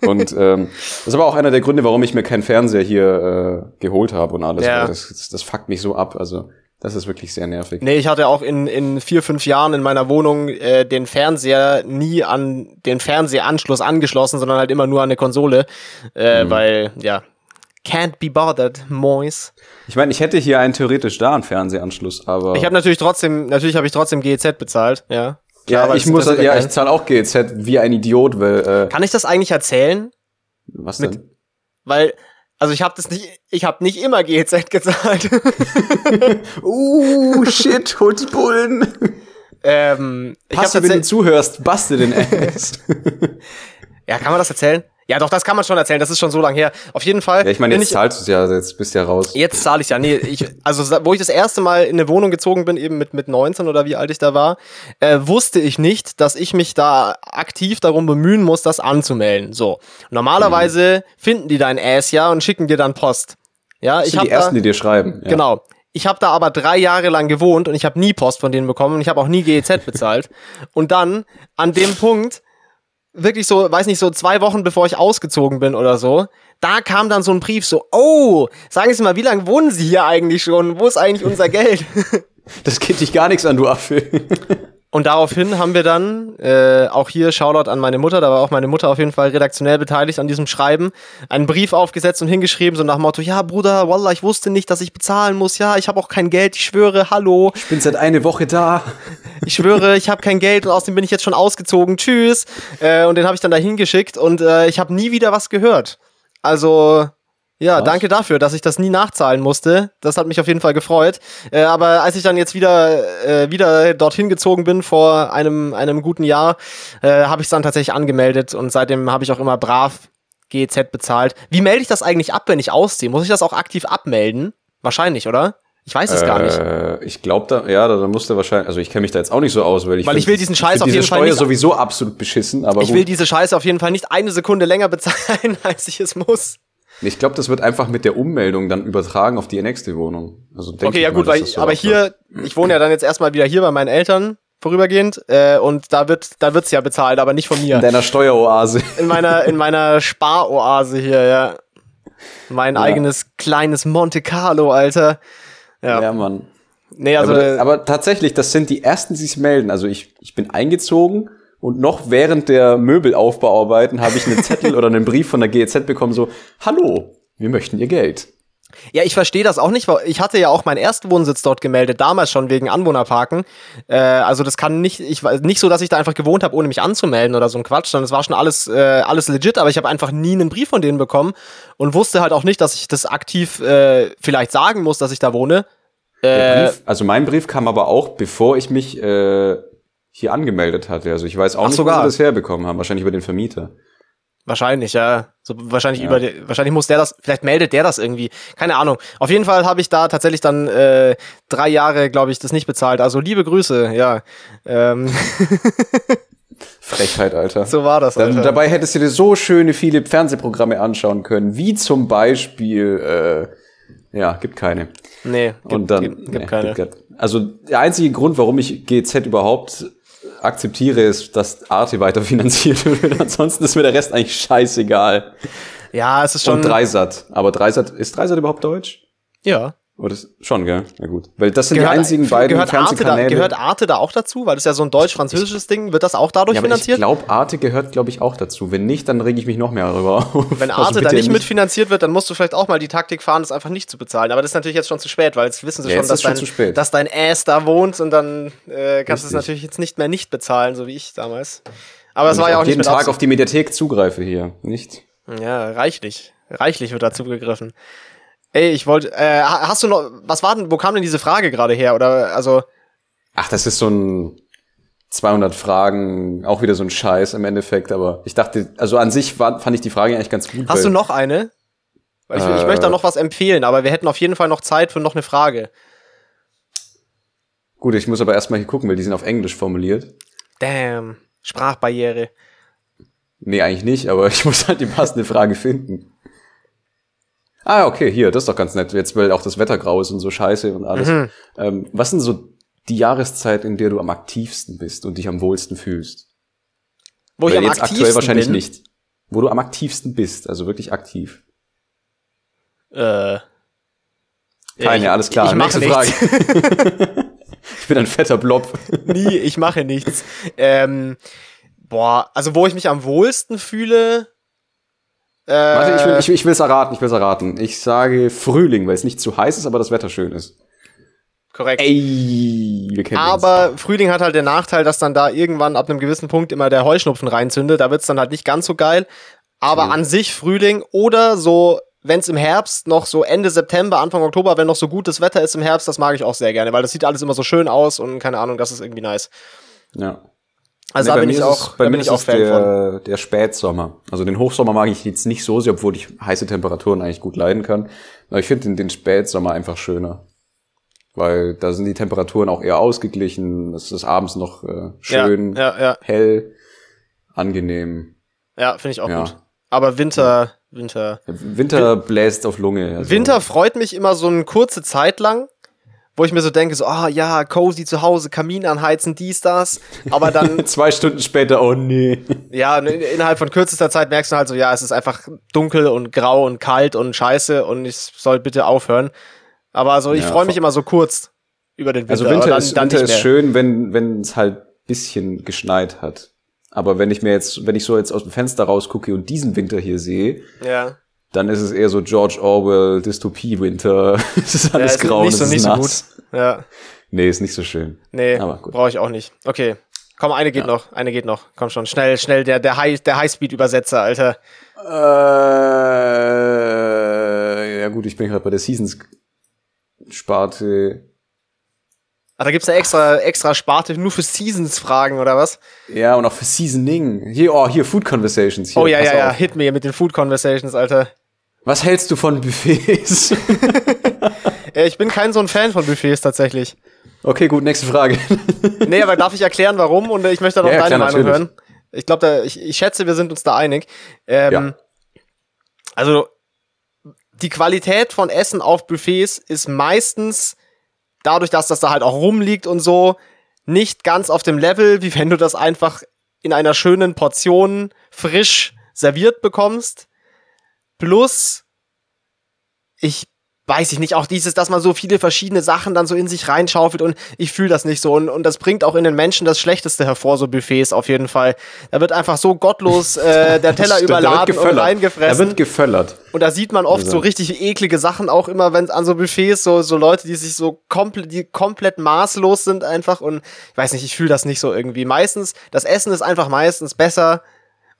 Und ähm, das ist aber auch einer der Gründe, warum ich mir keinen Fernseher hier äh, geholt habe und alles. Ja. Das, das, das fuckt mich so ab. Also, das ist wirklich sehr nervig. Nee, ich hatte auch in, in vier, fünf Jahren in meiner Wohnung äh, den Fernseher nie an den Fernsehanschluss angeschlossen, sondern halt immer nur an eine Konsole. Äh, Mhm. Weil, ja, can't be bothered, Mois. Ich meine, ich hätte hier einen theoretisch da einen Fernsehanschluss, aber. Ich habe natürlich trotzdem, natürlich habe ich trotzdem GEZ bezahlt, ja. Klar, ja, ich muss, ja, ich zahle auch GEZ wie ein Idiot, weil, äh, Kann ich das eigentlich erzählen? was mit- denn? Weil, also ich habe das nicht, ich habe nicht immer GEZ gezahlt. Uh, shit, holt die Bullen. Ähm, ich Passt, hab wenn du zuhörst, bastel den Ass. ja, kann man das erzählen? Ja, doch, das kann man schon erzählen. Das ist schon so lange her. Auf jeden Fall. ja, ich meine, jetzt zahlst du es ja, jetzt bist du ja raus. Jetzt zahle ich ja. Nee, ich, also wo ich das erste Mal in eine Wohnung gezogen bin, eben mit, mit 19 oder wie alt ich da war, äh, wusste ich nicht, dass ich mich da aktiv darum bemühen muss, das anzumelden. So. Normalerweise finden die dein Ass ja und schicken dir dann Post. Ja, Das ich sind die ersten, da, die dir schreiben. Ja. Genau. Ich habe da aber drei Jahre lang gewohnt und ich habe nie Post von denen bekommen und ich habe auch nie GEZ bezahlt. und dann an dem Punkt, wirklich so, weiß nicht, so zwei Wochen bevor ich ausgezogen bin oder so, da kam dann so ein Brief so, oh, sagen Sie mal, wie lange wohnen Sie hier eigentlich schon? Wo ist eigentlich unser Geld? Das geht dich gar nichts an, du Affe. Und daraufhin haben wir dann, äh, auch hier Shoutout an meine Mutter, da war auch meine Mutter auf jeden Fall redaktionell beteiligt an diesem Schreiben, einen Brief aufgesetzt und hingeschrieben, so nach dem Motto, ja Bruder, Wallah, ich wusste nicht, dass ich bezahlen muss, ja, ich habe auch kein Geld, ich schwöre, hallo, Ich bin seit eine Woche da. ich schwöre, ich habe kein Geld und außerdem bin ich jetzt schon ausgezogen, tschüss. Äh, und den habe ich dann da hingeschickt und äh, ich habe nie wieder was gehört. Also, ja, Was? danke dafür, dass ich das nie nachzahlen musste. Das hat mich auf jeden Fall gefreut. Äh, aber als ich dann jetzt wieder, äh, wieder dorthin gezogen bin vor einem, einem guten Jahr, äh, habe ich es dann tatsächlich angemeldet und seitdem habe ich auch immer brav GEZ bezahlt. Wie melde ich das eigentlich ab, wenn ich ausziehe? Muss ich das auch aktiv abmelden? Wahrscheinlich, oder? Ich weiß es gar nicht. Äh, ich glaube da, ja, da, da musst du wahrscheinlich, also ich kenne mich da jetzt auch nicht so aus, weil ich Weil ich will diesen Scheiß find auf jeden Fall Steuer nicht- sowieso absolut beschissen, aber Ich gut. will diese Scheiße auf jeden Fall nicht eine Sekunde länger bezahlen, als ich es muss. Ich glaube, das wird einfach mit der Ummeldung dann übertragen auf die nächste Wohnung. Also Okay, ich ja mal, gut, dass weil so aber hier, ich wohne ja dann jetzt erstmal wieder hier bei meinen Eltern vorübergehend äh, und da wird da wird's ja bezahlt, aber nicht von in mir. deiner Steueroase. In meiner in meiner Sparoase hier, ja. Mein eigenes kleines Monte Carlo, Alter. Ja. Ja, Mann. Nee, also aber, aber tatsächlich, das sind die ersten, die sich melden. Also ich, ich bin eingezogen und noch während der Möbelaufbauarbeiten habe ich einen Zettel oder einen Brief von der GEZ bekommen, so, hallo, wir möchten ihr Geld. Ja, ich verstehe das auch nicht, weil ich hatte ja auch meinen ersten Wohnsitz dort gemeldet, damals schon wegen Anwohnerparken. Äh, also das kann nicht, ich weiß nicht so, dass ich da einfach gewohnt habe, ohne mich anzumelden oder so ein Quatsch, sondern es war schon alles, äh, alles legit, aber ich habe einfach nie einen Brief von denen bekommen und wusste halt auch nicht, dass ich das aktiv äh, vielleicht sagen muss, dass ich da wohne. Äh, Brief, also mein Brief kam aber auch, bevor ich mich äh, hier angemeldet hatte. Also ich weiß auch Ach, nicht, sogar. wo sie das herbekommen haben. Wahrscheinlich über den Vermieter. Wahrscheinlich, ja. So, wahrscheinlich Ja. über die, wahrscheinlich muss der das, vielleicht meldet der das irgendwie. Keine Ahnung. Auf jeden Fall habe ich da tatsächlich dann äh, drei Jahre, glaube ich, das nicht bezahlt. Also liebe Grüße, ja. Ähm, Frechheit, Alter. so war das. Dann, Alter. dabei hättest du dir so schöne viele Fernsehprogramme anschauen können, wie zum Beispiel, äh, ja, gibt keine. Nee, gibt, Und dann, gibt, gibt nee, keine. gibt- also der einzige Grund, warum ich GZ überhaupt akzeptiere, ist, dass Arte weiter finanziert wird. Ansonsten ist mir der Rest eigentlich scheißegal. ja, es ist schon. Und Dreisat. Aber Dreisat, ist Dreisat überhaupt deutsch? ja. Oder schon, gell? Na gut. Weil das sind die einzigen beiden gehört Arte, da, Fernsehkanäle. gehört Arte da auch dazu? Weil das ist ja so ein deutsch-französisches Ding. Wird das auch dadurch ja, aber ich finanziert? glaube, Arte gehört, glaube ich, auch dazu. Wenn nicht, dann reg ich mich noch mehr darüber auf. Wenn Also Arte da bitte nicht mitfinanziert wird, dann musst du vielleicht auch mal die Taktik fahren, das einfach nicht zu bezahlen. Aber das ist natürlich jetzt schon zu spät, weil jetzt wissen sie Ja, schon, dass schon dein, dass dein Ass da wohnt und dann äh, kannst du es natürlich jetzt nicht mehr nicht bezahlen, so wie ich damals. Aber es war ja auch nicht jeden Tag auf die Mediathek zugreife hier, nicht? Ja, reichlich. Reichlich wird da zugegriffen. Ey, ich wollte, äh, ha- hast du noch, was war denn, wo kam denn diese Frage gerade her? Oder, also, Ach, das ist so ein 200 Fragen, auch wieder so ein Scheiß im Endeffekt, aber ich dachte, also an sich war, fand ich die Frage eigentlich ganz gut. hast du noch eine? Weil ich, ich Äh. möchte da noch was empfehlen, aber wir hätten auf jeden Fall noch Zeit für noch eine Frage. Gut, ich muss aber erstmal hier gucken, weil die sind auf Englisch formuliert. Damn, Sprachbarriere. Nee, eigentlich nicht, aber ich muss halt die passende Frage finden. Ah, okay, hier, das ist doch ganz nett. Jetzt, weil auch das Wetter grau ist und so scheiße und alles. Mhm. Ähm, was sind so die Jahreszeit, in der du am aktivsten bist und dich am wohlsten fühlst? Wo ich Weil am jetzt aktuell wahrscheinlich bin. nicht. Wo du am aktivsten bist, also wirklich aktiv. Äh, Keine, ich- alles klar. Ich mache Nächste nichts. Frage. ich bin ein fetter Blob. Nie, ich mache nichts. Ähm, boah, also wo ich mich am wohlsten fühle. Äh, Warte, ich will, ich, ich will's erraten, ich will's erraten. Ich sage Frühling, weil es nicht zu heiß ist, aber das Wetter schön ist. korrekt. Ey, wir kennen uns. Aber Frühling hat halt den Nachteil, dass dann da irgendwann ab einem gewissen Punkt immer der Heuschnupfen reinzündet. Da wird's dann halt nicht ganz so geil. Aber True. an sich Frühling oder so wenn es im Herbst noch so Ende September, Anfang Oktober, wenn noch so gutes Wetter ist im Herbst, das mag ich auch sehr gerne, weil das sieht alles immer so schön aus und keine Ahnung, das ist irgendwie nice. Ja. Also Nee, da bin ich auch, es, bei mir ist auch Fan von. der, der Spätsommer. Also den Hochsommer mag ich jetzt nicht so sehr, obwohl ich heiße Temperaturen eigentlich gut leiden kann. Aber ich finde den, den Spätsommer einfach schöner. Weil da sind die Temperaturen auch eher ausgeglichen. Es ist abends noch äh, schön, Ja, ja, ja, hell, angenehm. ja finde ich auch gut. Aber Winter, Winter. Winter bläst auf Lunge. Also. Winter freut mich immer so eine kurze Zeit lang, wo ich mir so denke, so, ah ja, cozy zu Hause, Kamin anheizen, dies, das. Aber dann, Zwei Stunden später, oh nee. ja, in- innerhalb von kürzester Zeit merkst du halt so, ja, es ist einfach dunkel und grau und kalt und scheiße und ich soll bitte aufhören. Aber also ich Ja, freue mich immer so kurz über den Winter. Also Winter dann, ist, dann Winter ist schön, wenn wenn es halt bisschen geschneit hat. Aber wenn ich mir jetzt, wenn ich so jetzt aus dem Fenster rausgucke und diesen Winter hier sehe, Ja. Dann ist es eher so George Orwell Dystopie-Winter. es ist Ja, alles ist grau und nicht es so, ist nicht so nass. gut. Ja. Nee, ist nicht so schön. Nee, brauche ich auch nicht. Okay. Komm, eine geht Ja. noch, eine geht noch. Komm schon, schnell, schnell, der, der, High, der Highspeed-Übersetzer, Alter. Äh, ja gut, ich bin gerade bei der Seasons-Sparte. Ah, da gibt's eine extra, extra Sparte nur für Seasons-Fragen, oder was? Ja, und auch für Seasoning. Hier, oh, hier, Food Conversations. Hier, oh ja, ja, ja, auf. hit me mit den Food Conversations, Alter. Was hältst du von Buffets? Äh, ich bin kein so ein Fan von Buffets tatsächlich. okay, gut, nächste Frage. Nee, aber darf ich erklären, warum? Und äh, ich möchte dann auch Ja, ja, deine klar, Meinung natürlich. hören. Ich glaube, ich, ich schätze, wir sind uns da einig. Ähm, Ja. Also, die Qualität von Essen auf Buffets ist meistens dadurch, dass das da halt auch rumliegt und so, nicht ganz auf dem Level, wie wenn du das einfach in einer schönen Portion frisch serviert bekommst. Plus, ich weiß ich nicht, auch dieses, dass man so viele verschiedene Sachen dann so in sich reinschaufelt und ich fühle das nicht so. Und, und das bringt auch in den Menschen das Schlechteste hervor, so Buffets auf jeden Fall. Da wird einfach so gottlos äh, der Teller Stimmt, überladen und reingefressen. wird geföllert. Und da sieht man oft Also. so richtig eklige Sachen auch immer, wenn an so Buffets so so Leute, die sich so komplett die komplett maßlos sind einfach und ich weiß nicht, ich fühle das nicht so irgendwie. Meistens das Essen ist einfach meistens besser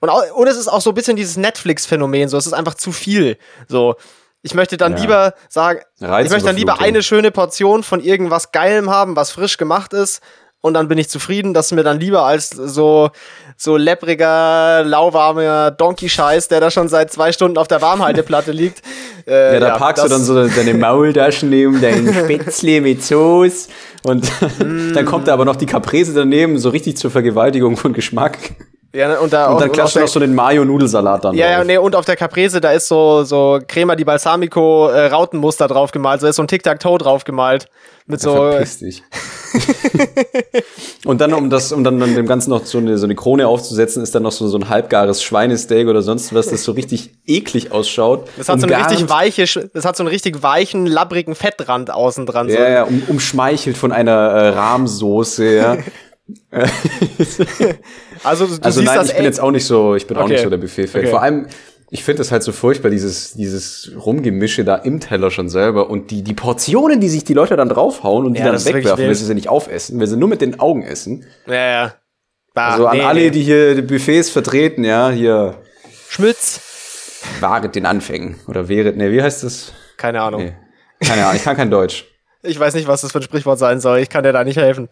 und auch, und es ist auch so ein bisschen dieses Netflix Phänomen, so es ist einfach zu viel. So ich möchte dann Ja. lieber sagen, ich möchte dann lieber eine schöne Portion von irgendwas geilem haben, was frisch gemacht ist und dann bin ich zufrieden, das ist mir dann lieber als so so leppriger, lauwarmer Donkey-Scheiß, der da schon seit zwei Stunden auf der Warmhalteplatte liegt. Äh, Ja, da packst du dann so deine Maultaschen neben deinen Spätzle mit Soße und dann kommt da aber noch die Caprese daneben, so richtig zur Vergewaltigung von Geschmack. Ja, ne, und, da Und dann klatscht du noch so den Mayo-Nudelsalat dann Ja, ja, drauf. nee, und auf der Caprese, da ist so, so Crema di Balsamico äh, Rautenmuster draufgemalt, so ist so ein Tic-Tac-Toe draufgemalt. Mit so, Verpiss dich. und dann, um das, um dann, dann dem Ganzen noch so eine, so eine Krone aufzusetzen, ist dann noch so, so ein halbgares Schweinesteak oder sonst was, das so richtig eklig ausschaut. das hat so einen richtig weiche, das hat so einen richtig weichen, labbrigen Fettrand außen dran. So. Ja, ja, um, umschmeichelt von einer äh, Rahmsoße, ja. Also du, Also siehst nein, das ich bin jetzt auch nicht so, ich bin auch Okay. nicht so der Buffet-Fan. Okay. Vor allem, ich finde es halt so furchtbar, dieses, dieses Rumgemische da im Teller schon selber und die, die Portionen, die sich die Leute dann draufhauen und die Ja, dann das wegwerfen, wild. sie sie nicht aufessen, weil sie nur mit den Augen essen. Ja, ja. Bah, Also an nee, alle, die hier die Buffets vertreten, ja, hier Schmitz. waret den Anfängen. Oder wäret, ne, wie heißt das? Keine Ahnung. Nee. Keine Ahnung, ich kann kein Deutsch. Ich weiß nicht, was das für ein Sprichwort sein soll. Ich kann dir da nicht helfen.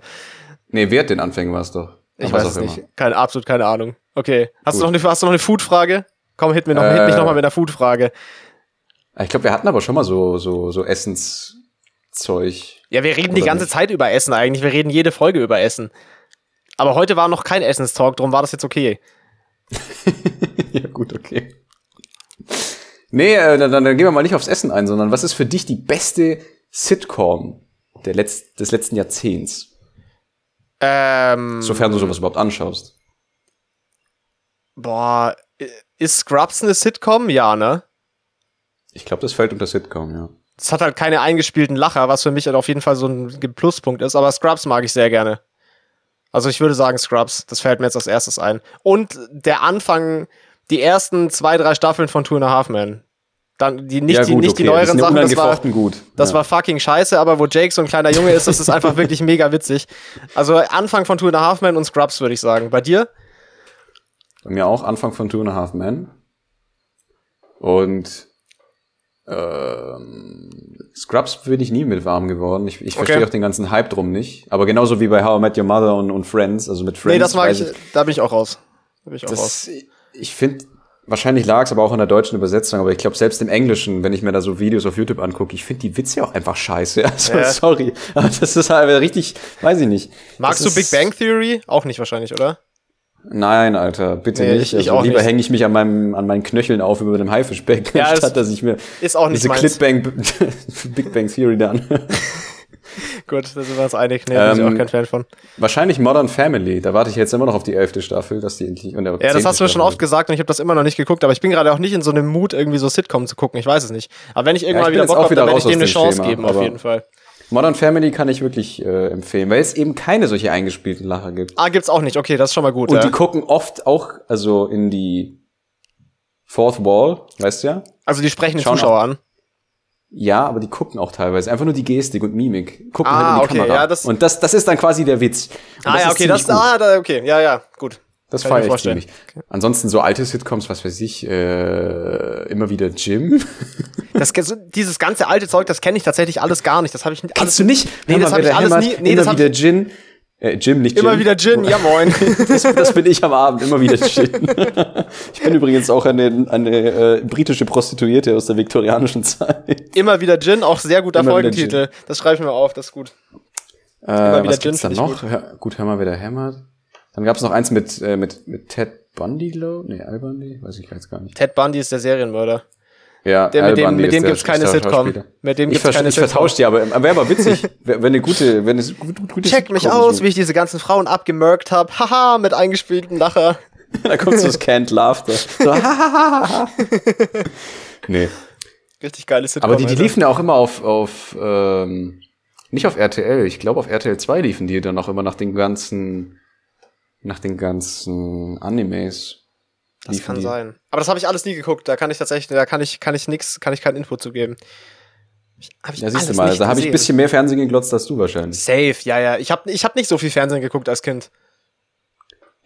Nee, wert den Anfängen war es doch. Ich weiß auch es immer. nicht. Keine, absolut keine Ahnung. Okay. Hast, du Gut. noch eine, hast du noch eine Food-Frage? Komm, hit, mir noch, hit Äh. mich noch mal mit einer Food-Frage. Ich glaube, wir hatten aber schon mal so, so, so Essenszeug. Ja, wir reden die ganze nicht? Zeit über Essen eigentlich. Wir reden jede Folge über Essen. Aber heute war noch kein Essenstalk, drum war das jetzt okay. ja, gut, okay. Nee, äh, dann, dann gehen wir mal nicht aufs Essen ein, sondern was ist für dich die beste Sitcom der Letz des letzten Jahrzehnts? Ähm, Sofern du sowas überhaupt anschaust. boah, ist Scrubs eine Sitcom? Ja, ne? Ich glaube, das fällt unter Sitcom, ja. Es hat halt keine eingespielten Lacher, was für mich halt auf jeden Fall so ein Pluspunkt ist. Aber Scrubs mag ich sehr gerne. Also ich würde sagen Scrubs. Das fällt mir jetzt als erstes ein. Und der Anfang, die ersten zwei, drei Staffeln von Two and a Half Men. Dann die nicht, ja, die, nicht die das neueren ja Sachen. Das war, gut. das ja. war fucking scheiße, aber wo Jake so ein kleiner Junge ist, das ist einfach wirklich mega witzig. Also Anfang von Two and a Half Men und Scrubs, würde ich sagen. Bei dir? Bei mir auch Anfang von Two and a Half Men. Und Ähm, Scrubs bin ich nie mit warm geworden. Ich, ich Okay. verstehe auch den ganzen Hype drum nicht. Aber genauso wie bei How I Met Your Mother und, und Friends, also mit Friends. Nee, das mag weiß ich, da bin ich auch raus. Da bin ich auch raus. Das, ich finde, wahrscheinlich lag es aber auch in der deutschen Übersetzung, aber ich glaube, selbst im Englischen, wenn ich mir da so Videos auf YouTube angucke, ich finde die Witze auch einfach scheiße. Also, Ja. sorry. Aber das ist halt richtig, weiß ich nicht. Magst das du Big Bang Theory? Auch nicht wahrscheinlich, oder? Nein, Alter, bitte Nee, nicht. ich- ich also auch lieber hänge ich mich an meinem, an meinen Knöcheln auf über dem Haifischbecken, Ja, anstatt dass ich mir Ist auch nicht diese. Clipbang, Big Bang Theory da an. Gut, da sind wir uns einig. Nee, bin ich Ähm, auch kein Fan von. Wahrscheinlich Modern Family. Da warte ich jetzt immer noch auf die elfte Staffel, dass die endlich. Und Ja, das hast du mir schon oft gesagt und ich habe das immer noch nicht geguckt, aber ich bin gerade auch nicht in so einem Mut, irgendwie so Sitcom zu gucken. Ich weiß es nicht. Aber wenn ich irgendwann ich bin wieder Bock habe, dann werde ich dem eine Chance Schema, geben, auf jeden Fall. Modern Family kann ich wirklich äh, empfehlen, weil es eben keine solche eingespielten Lacher gibt. Ah, gibt's auch nicht. Okay, das ist schon mal gut. Und ja. die gucken oft auch, also in die Fourth Wall, weißt du ja? also die sprechen den Zuschauer an. Ja, aber die gucken auch teilweise. Einfach nur die Gestik und Mimik. Gucken Ah, halt in die okay, Kamera. ja, das- und das, das ist dann quasi der Witz. Und Ah ja, okay, das, gut. ah, da, okay, ja, ja, gut. Das kann feiere ich ziemlich. Ansonsten so alte Sitcoms, was weiß ich, äh, immer wieder Jim. Das, dieses ganze alte Zeug, das kenne ich tatsächlich alles gar nicht. Das habe ich nicht. Kennst du nicht? Nee, Hör das mal, hab wer ich alles nie- nee, immer wieder Gin. Äh, Jim, nicht Jim. Immer wieder Gin, ja moin. Das, das bin ich am Abend, immer wieder Gin. ich bin übrigens auch eine, eine äh, britische Prostituierte aus der viktorianischen Zeit. Immer wieder Gin, auch sehr guter Immer wieder Folgentitel. Das schreibe ich mir auf, das ist gut. Äh, wieder was Gin gibt's da find ich noch? Hör, gut, hör mal, wer da hämmert. Dann gab's noch eins mit, äh, mit, mit Ted Bundy, glaub Nee, Al Bundy? Weiß ich jetzt gar nicht. Ted Bundy ist der Serienmörder. Ja, Der, mit dem, mit dem gibt's keine. Sitcom. Mit dem Ich, gibt's ver keine ich Sitcom. vertausche die, aber wäre aber witzig, wenn eine gute, wenn es gut, gut, gute Check mich Sitcom aus, so- wie ich diese ganzen Frauen abgemerkt habe. Haha, mit eingespielten Lacher. da kommt so das Canned Laughter. So, nee. Richtig geile Sitcom. Aber die, die liefen ja auch immer auf, auf ähm, nicht auf RTL, ich glaube auf RTL 2 liefen die dann auch immer nach den ganzen, nach den ganzen Animes. Das kann die. sein. Aber das habe ich alles nie geguckt. Da kann ich tatsächlich, da kann ich, kann ich nix, kann ich kein Info zu geben. Hab ich Ja, siehst du mal, da habe ich ein bisschen mehr Fernsehen geglotzt als du wahrscheinlich. Safe, ja, ja. Ich habe ich hab nicht so viel Fernsehen geguckt als Kind.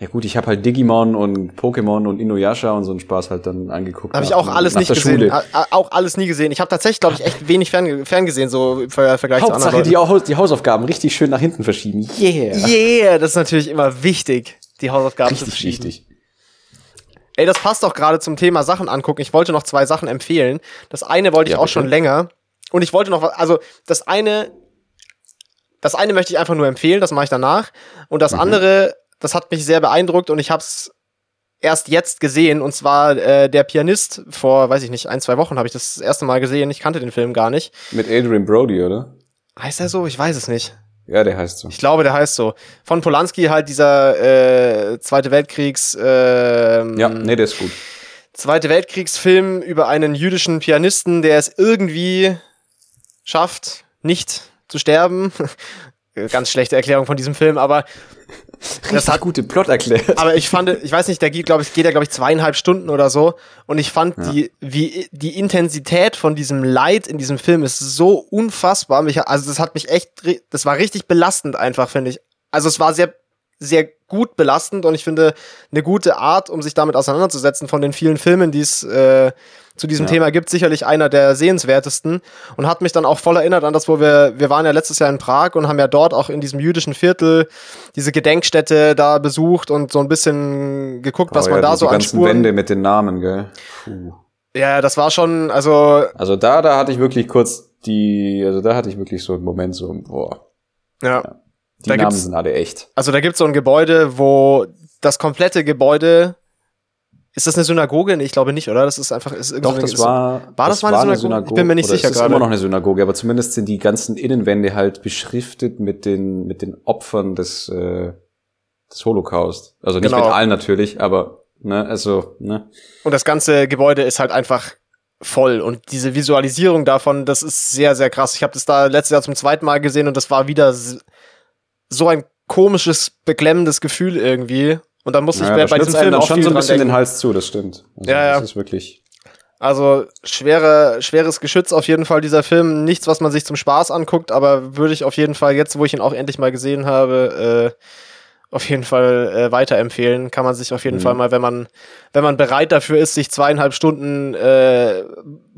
Ja gut, ich habe halt Digimon und Pokémon und Inuyasha und so einen Spaß halt dann angeguckt. Habe ich auch alles nicht gesehen. Auch alles nie gesehen. Ich habe tatsächlich, glaube ich, echt wenig fern, ferngesehen, so im Ver Vergleich zu Hauptsache anderen die, die Hausaufgaben richtig schön nach hinten verschieben. Yeah. Yeah, das ist natürlich immer wichtig, die Hausaufgaben zu Richtig verschieben. wichtig. Ey, das passt doch gerade zum Thema Sachen angucken. Ich wollte noch zwei Sachen empfehlen. Das eine wollte ich Ja, auch bitte. schon länger. Und ich wollte noch, was- also das eine, das eine möchte ich einfach nur empfehlen, das mache ich danach. Und das Mhm. andere, das hat mich sehr beeindruckt und ich habe es erst jetzt gesehen. Und zwar äh, der Pianist vor, weiß ich nicht, ein, zwei Wochen habe ich das, das erste Mal gesehen. Ich kannte den Film gar nicht. Mit Adrian Brody, oder? Heißt er so? Ich weiß es nicht. Ja, der heißt so. Ich glaube, der heißt so. Von Polanski halt dieser äh, Zweite Weltkriegs. ähm, Ja, nee, der ist gut. Zweite Weltkriegsfilm über einen jüdischen Pianisten, der es irgendwie schafft, nicht zu sterben. Ganz schlechte Erklärung von diesem Film, aber Das hat gute Plot erklärt. aber ich fand, ich weiß nicht, der geht, glaube ich, geht ja, glaube ich, zweieinhalb Stunden oder so. Und ich fand die, wie, die Intensität von diesem Leid in diesem Film ist so unfassbar. Mich, also das hat mich echt, das war richtig belastend einfach, finde ich. Also es war sehr, sehr gut belastend und ich finde eine gute Art, um sich damit auseinanderzusetzen von den vielen Filmen, die es äh, zu diesem Ja. Thema gibt, sicherlich einer der sehenswertesten und hat mich dann auch voll erinnert an das, wo wir, wir waren ja letztes Jahr in Prag und haben ja dort auch in diesem jüdischen Viertel diese Gedenkstätte da besucht und so ein bisschen geguckt, was Oh man ja, da so an ganzen Spuren. Wände mit den Namen, gell? Puh. Ja, das war schon, also, Also da, da hatte ich wirklich kurz die, also da hatte ich wirklich so einen Moment so, boah, ja. Die Da Namen sind alle echt. Also da gibt's so ein Gebäude, wo das komplette Gebäude. Ist das eine Synagoge? Nee, ich glaube nicht, oder? Das ist einfach. Ist Doch, so eine- das war, war das mal eine Synagoge? Ich bin mir nicht oder sicher Es ist gerade. immer noch eine Synagoge, aber zumindest sind die ganzen Innenwände halt beschriftet mit den, mit den Opfern des, äh, des Holocaust. Also nicht Genau. mit allen natürlich, aber, ne, also, ne. Und das ganze Gebäude ist halt einfach voll. Und diese Visualisierung davon, das ist sehr, sehr krass. Ich habe das da letztes Jahr zum zweiten Mal gesehen und das war wieder so ein komisches, beklemmendes Gefühl irgendwie. Und dann musste Naja, ich bei, diesem Film auch schon so ein bisschen den Hals zu, das stimmt. Also, Ja, ja. Das ist wirklich, Also schwere, schweres Geschütz auf jeden Fall dieser Film. Nichts, was man sich zum Spaß anguckt, aber würde ich auf jeden Fall jetzt, wo ich ihn auch endlich mal gesehen habe, äh, auf jeden Fall äh, weiterempfehlen. Kann man sich auf jeden Mhm. Fall mal, wenn man, wenn man bereit dafür ist, sich zweieinhalb Stunden äh,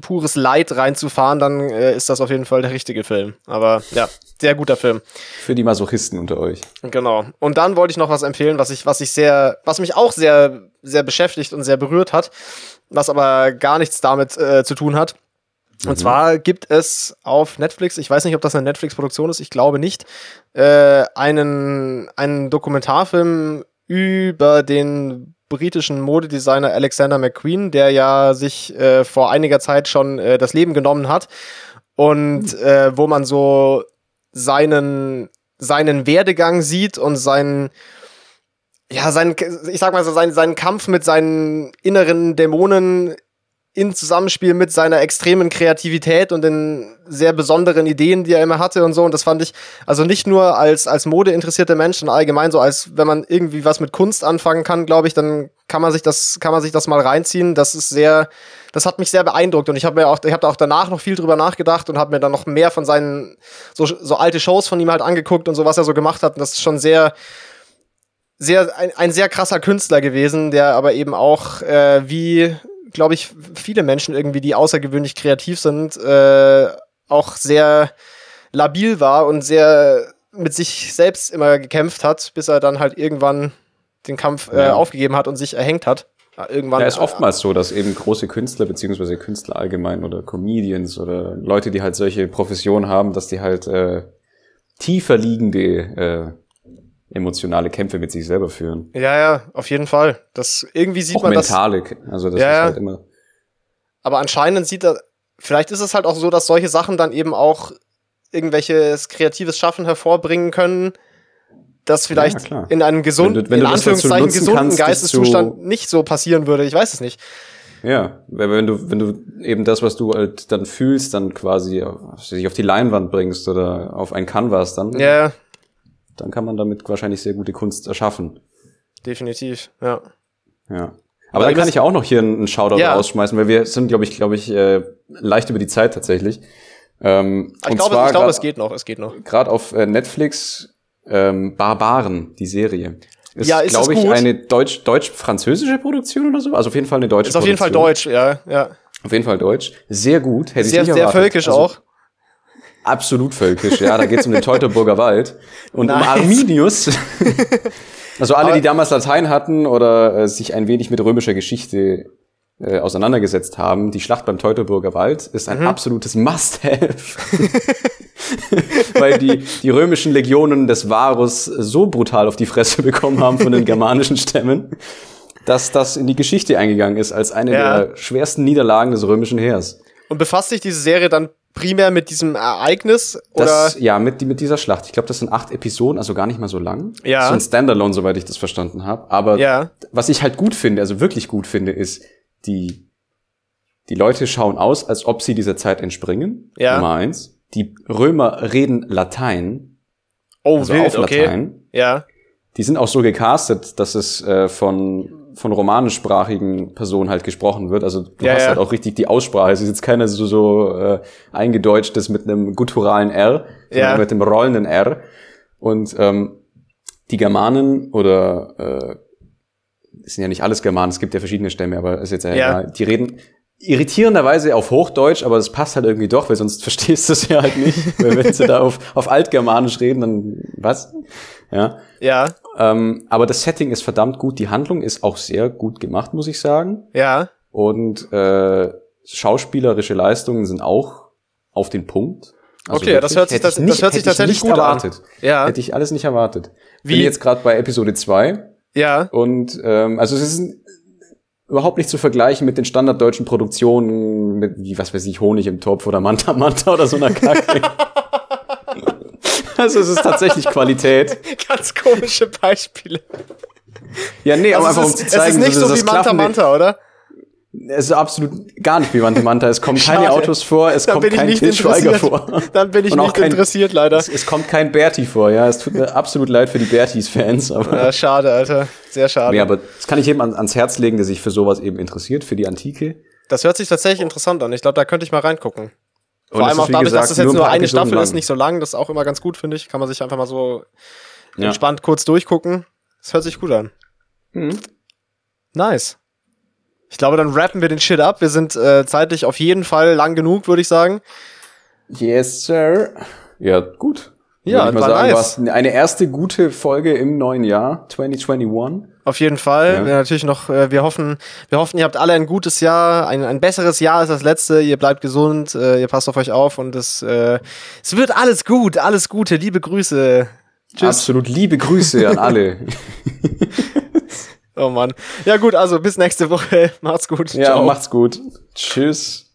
pures Leid reinzufahren, dann äh, ist das auf jeden Fall der richtige Film. Aber ja, sehr guter Film. Für die Masochisten unter euch. Genau. Und dann wollte ich noch was empfehlen, was ich, was ich sehr, was mich auch sehr, sehr beschäftigt und sehr berührt hat, was aber gar nichts damit äh, zu tun hat. Und mhm. zwar gibt es auf Netflix, ich weiß nicht, ob das eine Netflix-Produktion ist, ich glaube nicht, äh, einen, einen Dokumentarfilm über den britischen Modedesigner Alexander McQueen, der ja sich äh, vor einiger Zeit schon äh, das Leben genommen hat und äh, wo man so seinen seinen Werdegang sieht und seinen ja seinen ich sag mal so seinen seinen Kampf mit seinen inneren Dämonen in Zusammenspiel mit seiner extremen Kreativität und den sehr besonderen Ideen, die er immer hatte und so. Und das fand ich, also nicht nur als, als Mode interessierte Mensch, sondern allgemein so als, wenn man irgendwie was mit Kunst anfangen kann, glaube ich, dann kann man sich das, kann man sich das mal reinziehen. Das ist sehr, das hat mich sehr beeindruckt und ich habe mir auch, ich habe da auch danach noch viel drüber nachgedacht und habe mir dann noch mehr von seinen, so, so alte Shows von ihm halt angeguckt und so, was er so gemacht hat. Und das ist schon sehr, sehr, ein, ein sehr krasser Künstler gewesen, der aber eben auch, äh, wie, glaube ich, viele Menschen irgendwie, die außergewöhnlich kreativ sind, äh, auch sehr labil war und sehr mit sich selbst immer gekämpft hat, bis er dann halt irgendwann den Kampf äh, ja. aufgegeben hat und sich erhängt hat. Irgendwann, ja, ist oftmals so, dass eben große Künstler beziehungsweise Künstler allgemein oder Comedians oder Leute, die halt solche Professionen haben, dass die halt äh, tiefer liegende äh, emotionale Kämpfe mit sich selber führen. Ja, ja, auf jeden Fall. Das irgendwie sieht auch man mentale, das. also das ja, ist halt immer. Aber anscheinend sieht er, vielleicht ist es halt auch so, dass solche Sachen dann eben auch irgendwelches kreatives Schaffen hervorbringen können, das vielleicht ja, in einem gesunden, wenn du, wenn in Anführungszeichen gesunden kannst, Geisteszustand nicht so passieren würde. Ich weiß es nicht. Ja, wenn du, wenn du eben das, was du halt dann fühlst, dann quasi sich auf die Leinwand bringst oder auf ein Canvas, dann ja dann kann man damit wahrscheinlich sehr gute Kunst erschaffen. Definitiv, ja. Ja. Aber dann kann ich auch noch hier einen Shoutout ja. rausschmeißen, weil wir sind, glaube ich, glaube ich, äh, leicht über die Zeit tatsächlich. Ähm, ich glaube, ich glaube, es geht noch, es geht noch. Gerade auf äh, Netflix ähm, Barbaren, die Serie. Ist, ja, ist glaube ich, gut? eine deutsch, deutsch-französische Produktion oder so. Also auf jeden Fall eine deutsche Ist auf jeden Fall deutsch, ja, ja. Auf jeden Fall deutsch. Sehr gut. Hätte sehr, ich nicht sehr erwartet. völkisch also, auch. Absolut völkisch, ja. Da geht es um den Teutoburger Wald. Und nice. um Arminius. also alle, die damals Latein hatten oder äh, sich ein wenig mit römischer Geschichte äh, auseinandergesetzt haben, die Schlacht beim Teutoburger Wald ist ein mhm. absolutes Must-Have. Weil die, die römischen Legionen des Varus so brutal auf die Fresse bekommen haben von den germanischen Stämmen, dass das in die Geschichte eingegangen ist als eine ja. der schwersten Niederlagen des römischen Heers. Und befasst sich diese Serie dann primär mit diesem Ereignis? Oder? Das, ja, mit, mit dieser Schlacht. Ich glaube, das sind acht Episoden, also gar nicht mal so lang. Ja. So ein Standalone, soweit ich das verstanden habe. Aber ja. was ich halt gut finde, also wirklich gut finde, ist, die, die Leute schauen aus, als ob sie dieser Zeit entspringen. Ja. Nummer eins. Die Römer reden Latein. Oh, also wild, auf Latein. Okay. Ja. Die sind auch so gecastet, dass es äh, von von romanischsprachigen Personen halt gesprochen wird. Also du ja, hast ja. halt auch richtig die Aussprache. Es ist jetzt keine so, so äh, eingedeutschtes mit einem gutturalen R, sondern ja. mit dem rollenden R. Und ähm, die Germanen oder äh, es sind ja nicht alles Germanen, es gibt ja verschiedene Stämme, aber ist jetzt ja, egal. Die reden irritierenderweise auf Hochdeutsch, aber das passt halt irgendwie doch, weil sonst verstehst du es ja halt nicht. weil wenn sie da auf, auf Altgermanisch reden, dann was? Ja. Ja. Ähm, aber das Setting ist verdammt gut. Die Handlung ist auch sehr gut gemacht, muss ich sagen. Ja. Und äh, schauspielerische Leistungen sind auch auf den Punkt. Also okay, wirklich, das hört sich, das, nicht, das hört sich tatsächlich gut erwartet. an. Ja. Hätte ich alles nicht erwartet. Wie? Bin jetzt gerade bei Episode 2. Ja. Und ähm, also es ist überhaupt nicht zu vergleichen mit den standarddeutschen Produktionen, mit wie was weiß ich, Honig im Topf oder Manta Manta oder so einer Kacke. Also es ist tatsächlich Qualität. Ganz komische Beispiele. Ja, nee, also aber einfach um zu zeigen, es ist nicht so, so wie Manta Manta, oder? Es ist absolut gar nicht wie Manta Manta. Es kommen keine Autos vor, es Dann kommt kein Til Schweiger vor. Dann bin ich nicht kein, interessiert, leider. Es, es, kommt kein Berti vor, ja. Es tut mir absolut leid für die Bertis-Fans. Ja, schade, Alter. Sehr schade. Nee, aber das kann ich jedem ans Herz legen, der sich für sowas eben interessiert, für die Antike. Das hört sich tatsächlich interessant an. Ich glaube, da könnte ich mal reingucken. Vor allem auch dadurch, gesagt, dass das jetzt nur, nur eine Staffel lang. ist, nicht so lang. Das ist auch immer ganz gut, finde ich. Kann man sich einfach mal so ja. entspannt kurz durchgucken. Das hört sich gut an. Mhm. Nice. Ich glaube, dann rappen wir den Shit ab. Wir sind äh, zeitlich auf jeden Fall lang genug, würde ich sagen. Yes, sir. Ja, gut. Ja, ich mal war sagen, nice. eine erste gute Folge im neuen Jahr 2021. Auf jeden Fall. Ja. Ja. natürlich noch, äh, wir hoffen, wir hoffen, ihr habt alle ein gutes Jahr, ein, ein besseres Jahr als das letzte. Ihr bleibt gesund, äh, ihr passt auf euch auf und es, äh, es wird alles gut, alles Gute. Liebe Grüße. Tschüss. Absolut liebe Grüße an alle. Oh Mann. Ja gut, also bis nächste Woche. Macht's gut. ja, macht's gut. Tschüss.